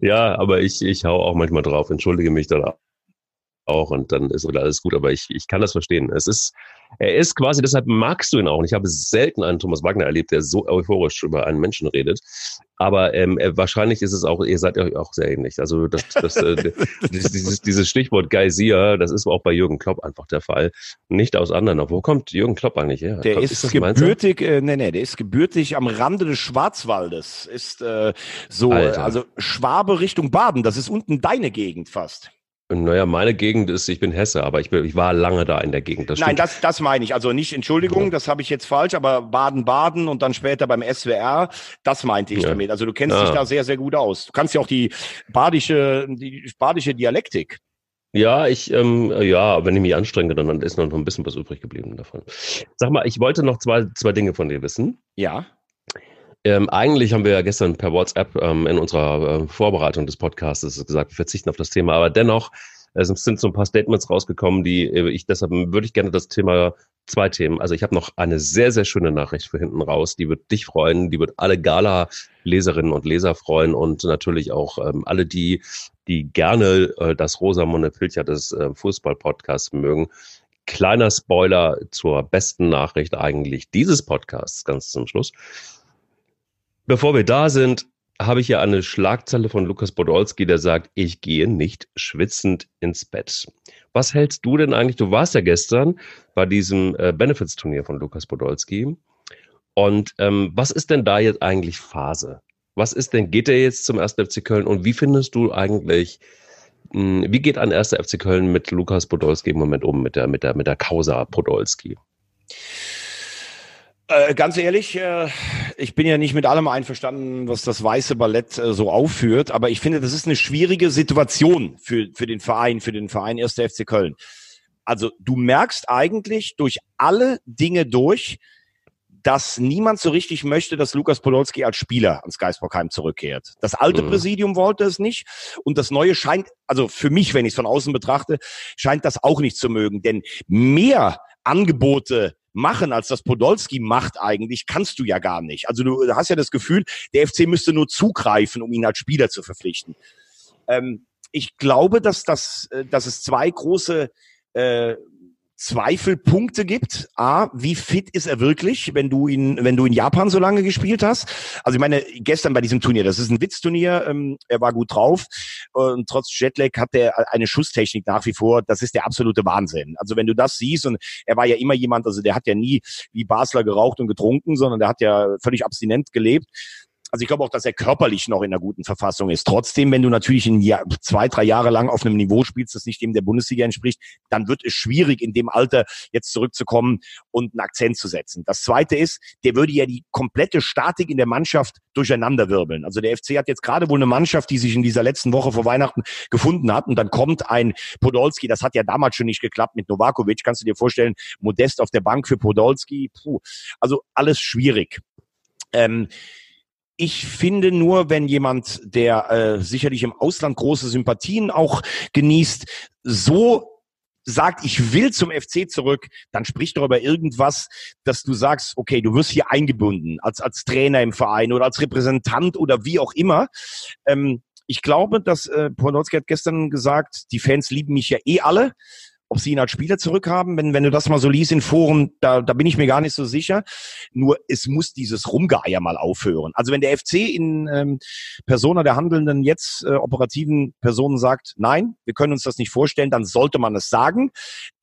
[SPEAKER 1] Ja, aber ich, ich hau auch manchmal drauf, entschuldige mich dann auch und dann ist wieder alles gut. Aber ich, ich kann das verstehen. Es ist, er ist quasi, deshalb magst du ihn auch. Und ich habe selten einen Thomas Wagner erlebt, der so euphorisch über einen Menschen redet. Aber ähm, wahrscheinlich ist es auch, ihr seid euch auch sehr ähnlich. Also das, das, äh, dieses, dieses Stichwort Geysir, das ist auch bei Jürgen Klopp einfach der Fall. Nicht aus anderen. Wo kommt Jürgen Klopp eigentlich her?
[SPEAKER 2] Der ist, ist gebürtig, äh, nee, nee, der ist gebürtig am Rande des Schwarzwaldes. Ist äh, so, Alter. also Schwabe Richtung Baden. Das ist unten deine Gegend fast.
[SPEAKER 1] Naja, meine Gegend ist, ich bin Hesse, aber ich, bin, ich war lange da in der Gegend.
[SPEAKER 2] Das Nein, das, das meine ich. Also nicht, Entschuldigung, ja. das habe ich jetzt falsch, aber Baden-Baden und dann später beim SWR, das meinte ich ja. damit. Also du kennst ja. dich da sehr, sehr gut aus. Du kannst ja auch die badische, die badische Dialektik.
[SPEAKER 1] Ja, ich, ähm, ja, wenn ich mich anstrenge, dann ist noch ein bisschen was übrig geblieben davon. Sag mal, ich wollte noch zwei, zwei Dinge von dir wissen.
[SPEAKER 2] Ja.
[SPEAKER 1] Ähm, eigentlich haben wir ja gestern per WhatsApp ähm, in unserer äh, Vorbereitung des Podcasts gesagt, wir verzichten auf das Thema, aber dennoch äh, sind so ein paar Statements rausgekommen, die äh, ich deshalb würde ich gerne das Thema zwei Themen. Also ich habe noch eine sehr sehr schöne Nachricht für hinten raus, die wird dich freuen, die wird alle Gala Leserinnen und Leser freuen und natürlich auch ähm, alle die die gerne äh, das Rosamunde Pilcher des äh, Fußball Podcasts mögen. Kleiner Spoiler zur besten Nachricht eigentlich dieses Podcasts ganz zum Schluss. Bevor wir da sind, habe ich hier eine Schlagzeile von Lukas Podolski, der sagt, ich gehe nicht schwitzend ins Bett. Was hältst du denn eigentlich? Du warst ja gestern bei diesem äh, Benefits-Turnier von Lukas Podolski. Und ähm, was ist denn da jetzt eigentlich Phase? Was ist denn, geht er jetzt zum 1. FC Köln und wie findest du eigentlich, mh, hm, wie geht ein 1. FC Köln mit Lukas Podolski im Moment um, mit der, mit der, mit der Causa Podolski?
[SPEAKER 2] Äh, ganz ehrlich, äh, ich bin ja nicht mit allem einverstanden, was das weiße Ballett äh, so aufführt, aber ich finde, das ist eine schwierige Situation für, für den Verein, für den Verein 1. FC Köln. Also du merkst eigentlich durch alle Dinge durch, dass niemand so richtig möchte, dass Lukas Podolski als Spieler ans Geisbockheim zurückkehrt. Das alte mhm. Präsidium wollte es nicht und das neue scheint, also für mich, wenn ich es von außen betrachte, scheint das auch nicht zu mögen. Denn mehr Angebote machen, als das Podolski macht eigentlich, kannst du ja gar nicht. Also du hast ja das Gefühl, der FC müsste nur zugreifen, um ihn als Spieler zu verpflichten. Ähm, ich glaube, dass, das, äh, dass es zwei große äh, Zweifelpunkte gibt. A, wie fit ist er wirklich, wenn du ihn, wenn du in Japan so lange gespielt hast? Also ich meine, gestern bei diesem Turnier, das ist ein Witzturnier, ähm, er war gut drauf und trotz Jetlag hat er eine Schusstechnik nach wie vor. Das ist der absolute Wahnsinn. Also wenn du das siehst und er war ja immer jemand, also der hat ja nie wie Basler geraucht und getrunken, sondern der hat ja völlig abstinent gelebt also ich glaube auch, dass er körperlich noch in einer guten Verfassung ist. Trotzdem, wenn du natürlich ein Jahr, zwei, drei Jahre lang auf einem Niveau spielst, das nicht dem der Bundesliga entspricht, dann wird es schwierig, in dem Alter jetzt zurückzukommen und einen Akzent zu setzen. Das Zweite ist, der würde ja die komplette Statik in der Mannschaft durcheinanderwirbeln. Also der FC hat jetzt gerade wohl eine Mannschaft, die sich in dieser letzten Woche vor Weihnachten gefunden hat und dann kommt ein Podolski, das hat ja damals schon nicht geklappt mit Novakovic, kannst du dir vorstellen, Modest auf der Bank für Podolski, puh, also alles schwierig. Ähm, ich finde nur, wenn jemand, der äh, sicherlich im Ausland große Sympathien auch genießt, so sagt, ich will zum FC zurück, dann spricht darüber irgendwas, dass du sagst, okay, du wirst hier eingebunden als, als Trainer im Verein oder als Repräsentant oder wie auch immer. Ähm, ich glaube, dass äh, Podolski hat gestern gesagt, die Fans lieben mich ja eh alle ob sie ihn als Spieler zurückhaben. Wenn, wenn du das mal so liest in Foren, da, da bin ich mir gar nicht so sicher. Nur es muss dieses Rumgeier mal aufhören. Also wenn der FC in ähm, Persona der handelnden jetzt äh, operativen Personen sagt, nein, wir können uns das nicht vorstellen, dann sollte man es sagen.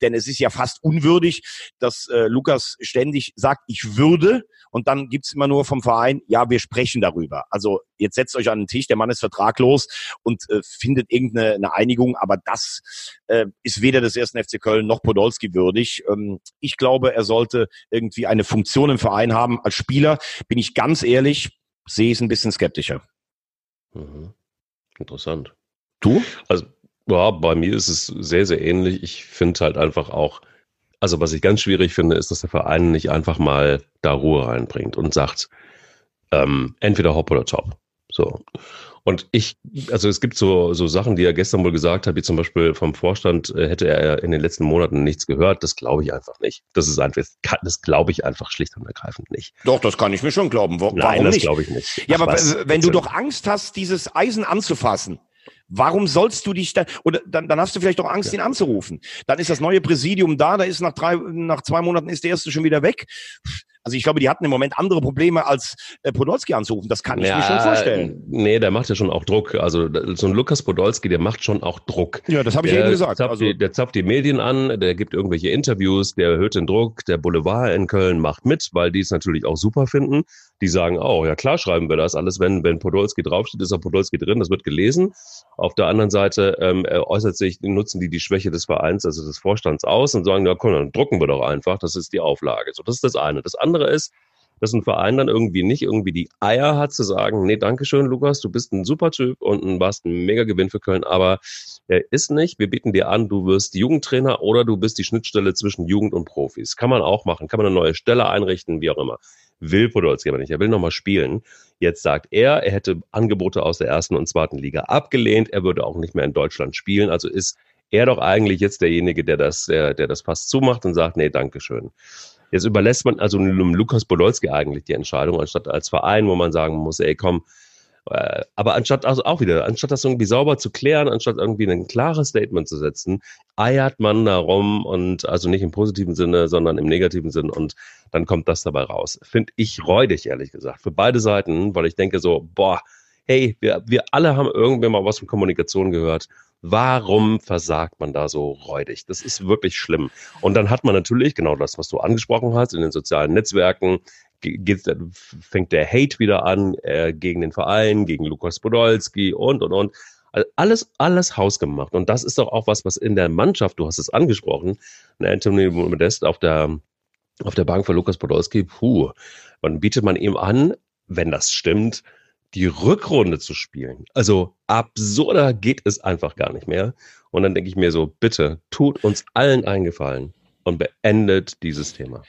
[SPEAKER 2] Denn es ist ja fast unwürdig, dass äh, Lukas ständig sagt, ich würde und dann gibt's immer nur vom Verein, ja, wir sprechen darüber. Also jetzt setzt euch an den Tisch, der Mann ist vertraglos und äh, findet irgendeine eine Einigung, aber das äh, ist weder des ersten FC Köln noch Podolski würdig. Ähm, ich glaube, er sollte irgendwie eine Funktion im Verein haben. Als Spieler bin ich ganz ehrlich, sehe ich es ein bisschen skeptischer.
[SPEAKER 1] Mhm. Interessant. Du? Also, ja, bei mir ist es sehr, sehr ähnlich. Ich finde halt einfach auch, also was ich ganz schwierig finde, ist, dass der Verein nicht einfach mal da Ruhe reinbringt und sagt, ähm, entweder hopp oder top. So. Und ich, also es gibt so, so Sachen, die er gestern wohl gesagt hat, wie zum Beispiel vom Vorstand äh, hätte er in den letzten Monaten nichts gehört. Das glaube ich einfach nicht. Das ist einfach, das glaube ich einfach schlicht und ergreifend nicht.
[SPEAKER 2] Doch, das kann ich mir schon glauben.
[SPEAKER 1] Warum Nein, das glaube ich nicht.
[SPEAKER 2] Ja, Ach, aber was? wenn du doch Angst hast, dieses Eisen anzufassen, Warum sollst du dich dann, oder dann, dann hast du vielleicht auch Angst, ja. ihn anzurufen. Dann ist das neue Präsidium da, da ist nach drei, nach zwei Monaten ist der erste schon wieder weg. Also ich glaube, die hatten im Moment andere Probleme als äh, Podolski anzurufen. Das kann ich ja, mir schon vorstellen.
[SPEAKER 1] Nee, der macht ja schon auch Druck. Also so ein Lukas Podolski, der macht schon auch Druck.
[SPEAKER 2] Ja, das habe ich eben gesagt.
[SPEAKER 1] Zapft also, die, der zapft die Medien an, der gibt irgendwelche Interviews, der erhöht den Druck. Der Boulevard in Köln macht mit, weil die es natürlich auch super finden. Die sagen auch, oh, ja klar schreiben wir das alles. Wenn, wenn Podolski draufsteht, ist auch Podolski drin. Das wird gelesen. Auf der anderen Seite ähm, äußert sich, nutzen die die Schwäche des Vereins, also des Vorstands aus und sagen, na komm, dann drucken wir doch einfach. Das ist die Auflage. So, das ist das eine. Das andere ist, dass ein Verein dann irgendwie nicht irgendwie die Eier hat zu sagen, nee, danke schön, Lukas, du bist ein super Typ und warst ein mega Gewinn für Köln, aber er ist nicht. Wir bieten dir an, du wirst Jugendtrainer oder du bist die Schnittstelle zwischen Jugend und Profis. Kann man auch machen, kann man eine neue Stelle einrichten, wie auch immer. Will Podolski aber nicht, er will nochmal spielen. Jetzt sagt er, er hätte Angebote aus der ersten und zweiten Liga abgelehnt, er würde auch nicht mehr in Deutschland spielen, also ist er doch eigentlich jetzt derjenige, der das, der, der das fast zumacht und sagt, nee, danke schön. Jetzt überlässt man also Lukas Podolski eigentlich die Entscheidung, anstatt als Verein, wo man sagen muss, ey, komm, äh, aber anstatt also auch wieder, anstatt das irgendwie sauber zu klären, anstatt irgendwie ein klares Statement zu setzen, eiert man darum und also nicht im positiven Sinne, sondern im negativen Sinn und dann kommt das dabei raus. Finde ich räudig, ehrlich gesagt, für beide Seiten, weil ich denke so, boah, hey, wir, wir alle haben irgendwann mal was von Kommunikation gehört Warum versagt man da so räudig? Das ist wirklich schlimm. Und dann hat man natürlich genau das, was du angesprochen hast, in den sozialen Netzwerken geht, fängt der Hate wieder an äh, gegen den Verein, gegen Lukas Podolski und, und, und. Also alles, alles hausgemacht. Und das ist doch auch was, was in der Mannschaft, du hast es angesprochen, Anthony Modest auf der auf der Bank von Lukas Podolski, puh, und bietet man ihm an, wenn das stimmt, die Rückrunde zu spielen. Also absurder geht es einfach gar nicht mehr. Und dann denke ich mir so, bitte tut uns allen eingefallen und beendet dieses Thema.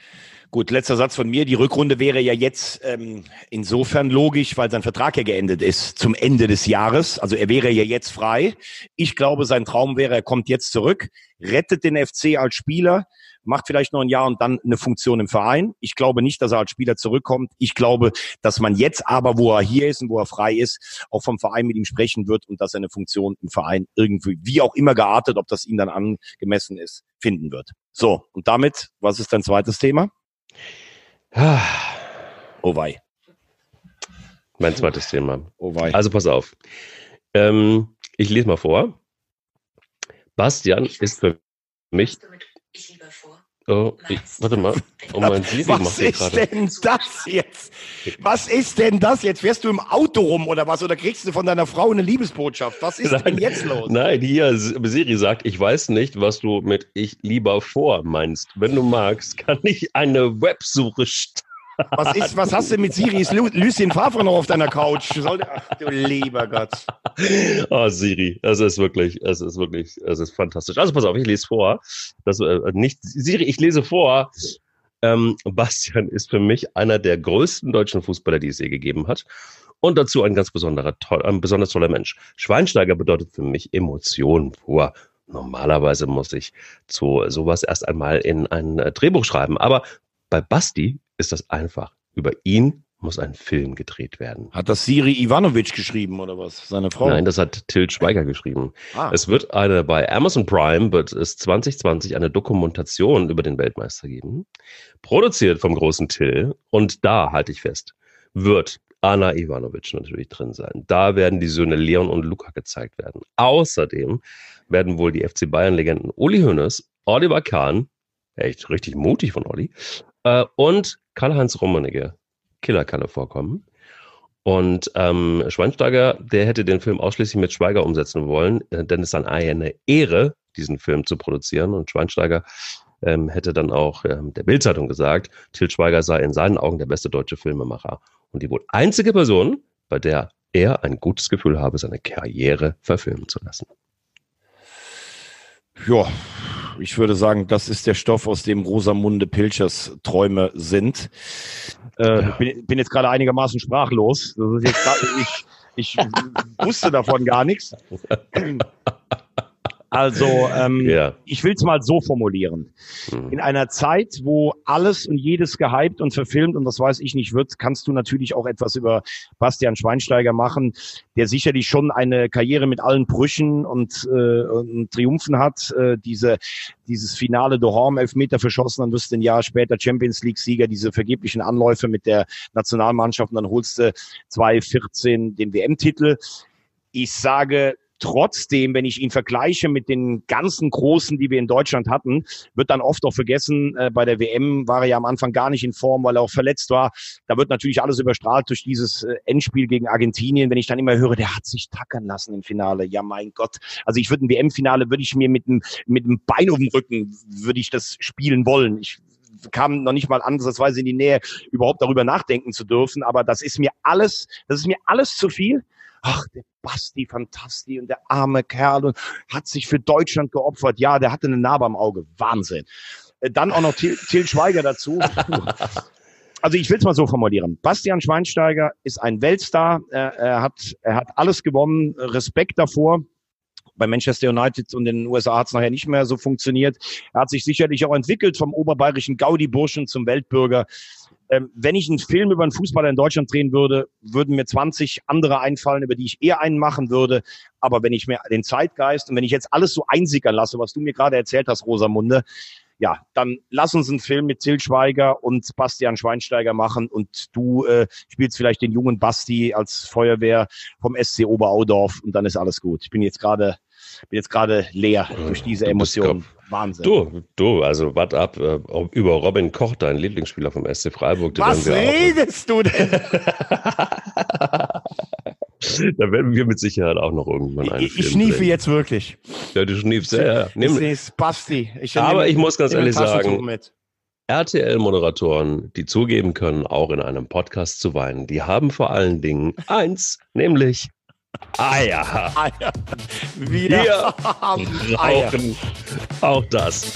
[SPEAKER 2] Gut, letzter Satz von mir. Die Rückrunde wäre ja jetzt ähm, insofern logisch, weil sein Vertrag ja geendet ist zum Ende des Jahres. Also er wäre ja jetzt frei. Ich glaube, sein Traum wäre, er kommt jetzt zurück, rettet den FC als Spieler, macht vielleicht noch ein Jahr und dann eine Funktion im Verein. Ich glaube nicht, dass er als Spieler zurückkommt. Ich glaube, dass man jetzt aber, wo er hier ist und wo er frei ist, auch vom Verein mit ihm sprechen wird und dass er eine Funktion im Verein irgendwie, wie auch immer geartet, ob das ihm dann angemessen ist, finden wird. So, und damit, was ist dein zweites Thema?
[SPEAKER 1] Oh wei. Mein zweites Thema. Oh wei. Also pass auf. Ähm, ich lese mal vor. Bastian ist für mich. Ich lieber vor. Oh, ich, warte mal.
[SPEAKER 2] Oh, mein Siri was ist grade. denn das jetzt? Was ist denn das jetzt? Fährst du im Auto rum oder was? Oder kriegst du von deiner Frau eine Liebesbotschaft? Was ist Nein, denn jetzt los?
[SPEAKER 1] Nein, hier, Siri sagt, ich weiß nicht, was du mit ich lieber vor meinst. Wenn du magst, kann ich eine Websuche starten.
[SPEAKER 2] Was, ist, was hast du mit Siri? Ist Lu Lucien Favre noch auf deiner Couch? Ach du lieber Gott.
[SPEAKER 1] Oh, Siri, das ist wirklich, es ist wirklich, es ist fantastisch. Also pass auf, ich lese vor. Das, äh, nicht, Siri, ich lese vor. Ähm, Bastian ist für mich einer der größten deutschen Fußballer, die es je gegeben hat. Und dazu ein ganz besonderer, toll, ein besonders toller Mensch. Schweinsteiger bedeutet für mich Emotionen pur. Normalerweise muss ich zu sowas erst einmal in ein äh, Drehbuch schreiben. Aber bei Basti ist das einfach. Über ihn muss ein Film gedreht werden.
[SPEAKER 2] Hat das Siri Ivanovic geschrieben oder was? Seine Frau?
[SPEAKER 1] Nein, das hat Till Schweiger geschrieben. Ah. Es wird eine bei Amazon Prime wird es 2020 eine Dokumentation über den Weltmeister geben, produziert vom großen Till und da halte ich fest, wird Anna Ivanovic natürlich drin sein. Da werden die Söhne Leon und Luca gezeigt werden. Außerdem werden wohl die FC Bayern Legenden Uli Hoeneß, Oliver Kahn, echt richtig mutig von Olli, äh, und Karl-Heinz Rummenigge, Killerkalle vorkommen. Und ähm, Schweinsteiger, der hätte den Film ausschließlich mit Schweiger umsetzen wollen, äh, denn es ist dann eine Ehre, diesen Film zu produzieren. Und Schweinsteiger ähm, hätte dann auch ähm, der Bildzeitung gesagt, Til Schweiger sei in seinen Augen der beste deutsche Filmemacher und die wohl einzige Person, bei der er ein gutes Gefühl habe, seine Karriere verfilmen zu lassen.
[SPEAKER 2] Ja, ich würde sagen, das ist der Stoff, aus dem Rosamunde Pilchers Träume sind. Äh, ja. bin, bin, jetzt gerade einigermaßen sprachlos. Grad, ich, ich wusste davon gar nichts. Also, ähm, ja. ich will es mal so formulieren. Mhm. In einer Zeit, wo alles und jedes gehypt und verfilmt und das weiß ich nicht wird, kannst du natürlich auch etwas über Bastian Schweinsteiger machen, der sicherlich schon eine Karriere mit allen Brüchen und, äh, und Triumphen hat. Äh, diese, dieses Finale Dohorm Elfmeter verschossen, dann wirst du ein Jahr später Champions League Sieger, diese vergeblichen Anläufe mit der Nationalmannschaft und dann holst du 2014 den WM-Titel. Ich sage, Trotzdem, wenn ich ihn vergleiche mit den ganzen Großen, die wir in Deutschland hatten, wird dann oft auch vergessen, äh, bei der WM war er ja am Anfang gar nicht in Form, weil er auch verletzt war. Da wird natürlich alles überstrahlt durch dieses äh, Endspiel gegen Argentinien. Wenn ich dann immer höre, der hat sich tackern lassen im Finale. Ja, mein Gott. Also ich würde ein WM-Finale, würde ich mir mit einem mit einem Bein um den Rücken, würde ich das spielen wollen. Ich kam noch nicht mal ansatzweise in die Nähe, überhaupt darüber nachdenken zu dürfen. Aber das ist mir alles, das ist mir alles zu viel ach, der Basti, Fantasti und der arme Kerl und hat sich für Deutschland geopfert. Ja, der hatte eine Narbe am Auge. Wahnsinn. Äh, dann auch noch Til, Til Schweiger dazu. Also ich will es mal so formulieren. Bastian Schweinsteiger ist ein Weltstar. Er, er, hat, er hat alles gewonnen. Respekt davor. Bei Manchester United und den USA hat es nachher nicht mehr so funktioniert. Er hat sich sicherlich auch entwickelt vom oberbayerischen Gaudi-Burschen zum Weltbürger ähm, wenn ich einen Film über einen Fußballer in Deutschland drehen würde, würden mir 20 andere einfallen, über die ich eher einen machen würde. Aber wenn ich mir den Zeitgeist und wenn ich jetzt alles so einsickern lasse, was du mir gerade erzählt hast, Rosamunde, ja, dann lass uns einen Film mit Til Schweiger und Bastian Schweinsteiger machen und du äh, spielst vielleicht den jungen Basti als Feuerwehr vom SC Oberaudorf und dann ist alles gut. Ich bin jetzt gerade bin jetzt gerade leer durch diese Emotionen. Wahnsinn.
[SPEAKER 1] Du, du, also warte ab, äh, über Robin Koch, dein Lieblingsspieler vom SC Freiburg.
[SPEAKER 2] Was redest du denn?
[SPEAKER 1] da werden wir mit Sicherheit auch noch irgendwann einen
[SPEAKER 2] Ich, ich schniefe jetzt wirklich.
[SPEAKER 1] Ja, du schniefst, ja, ja.
[SPEAKER 2] Nimm, Basti.
[SPEAKER 1] Ich Aber ich muss ganz ehrlich sagen, RTL-Moderatoren, die zugeben können, auch in einem Podcast zu weinen, die haben vor allen Dingen eins, nämlich Eier. Eier.
[SPEAKER 2] Wir,
[SPEAKER 1] Wir brauchen auch das.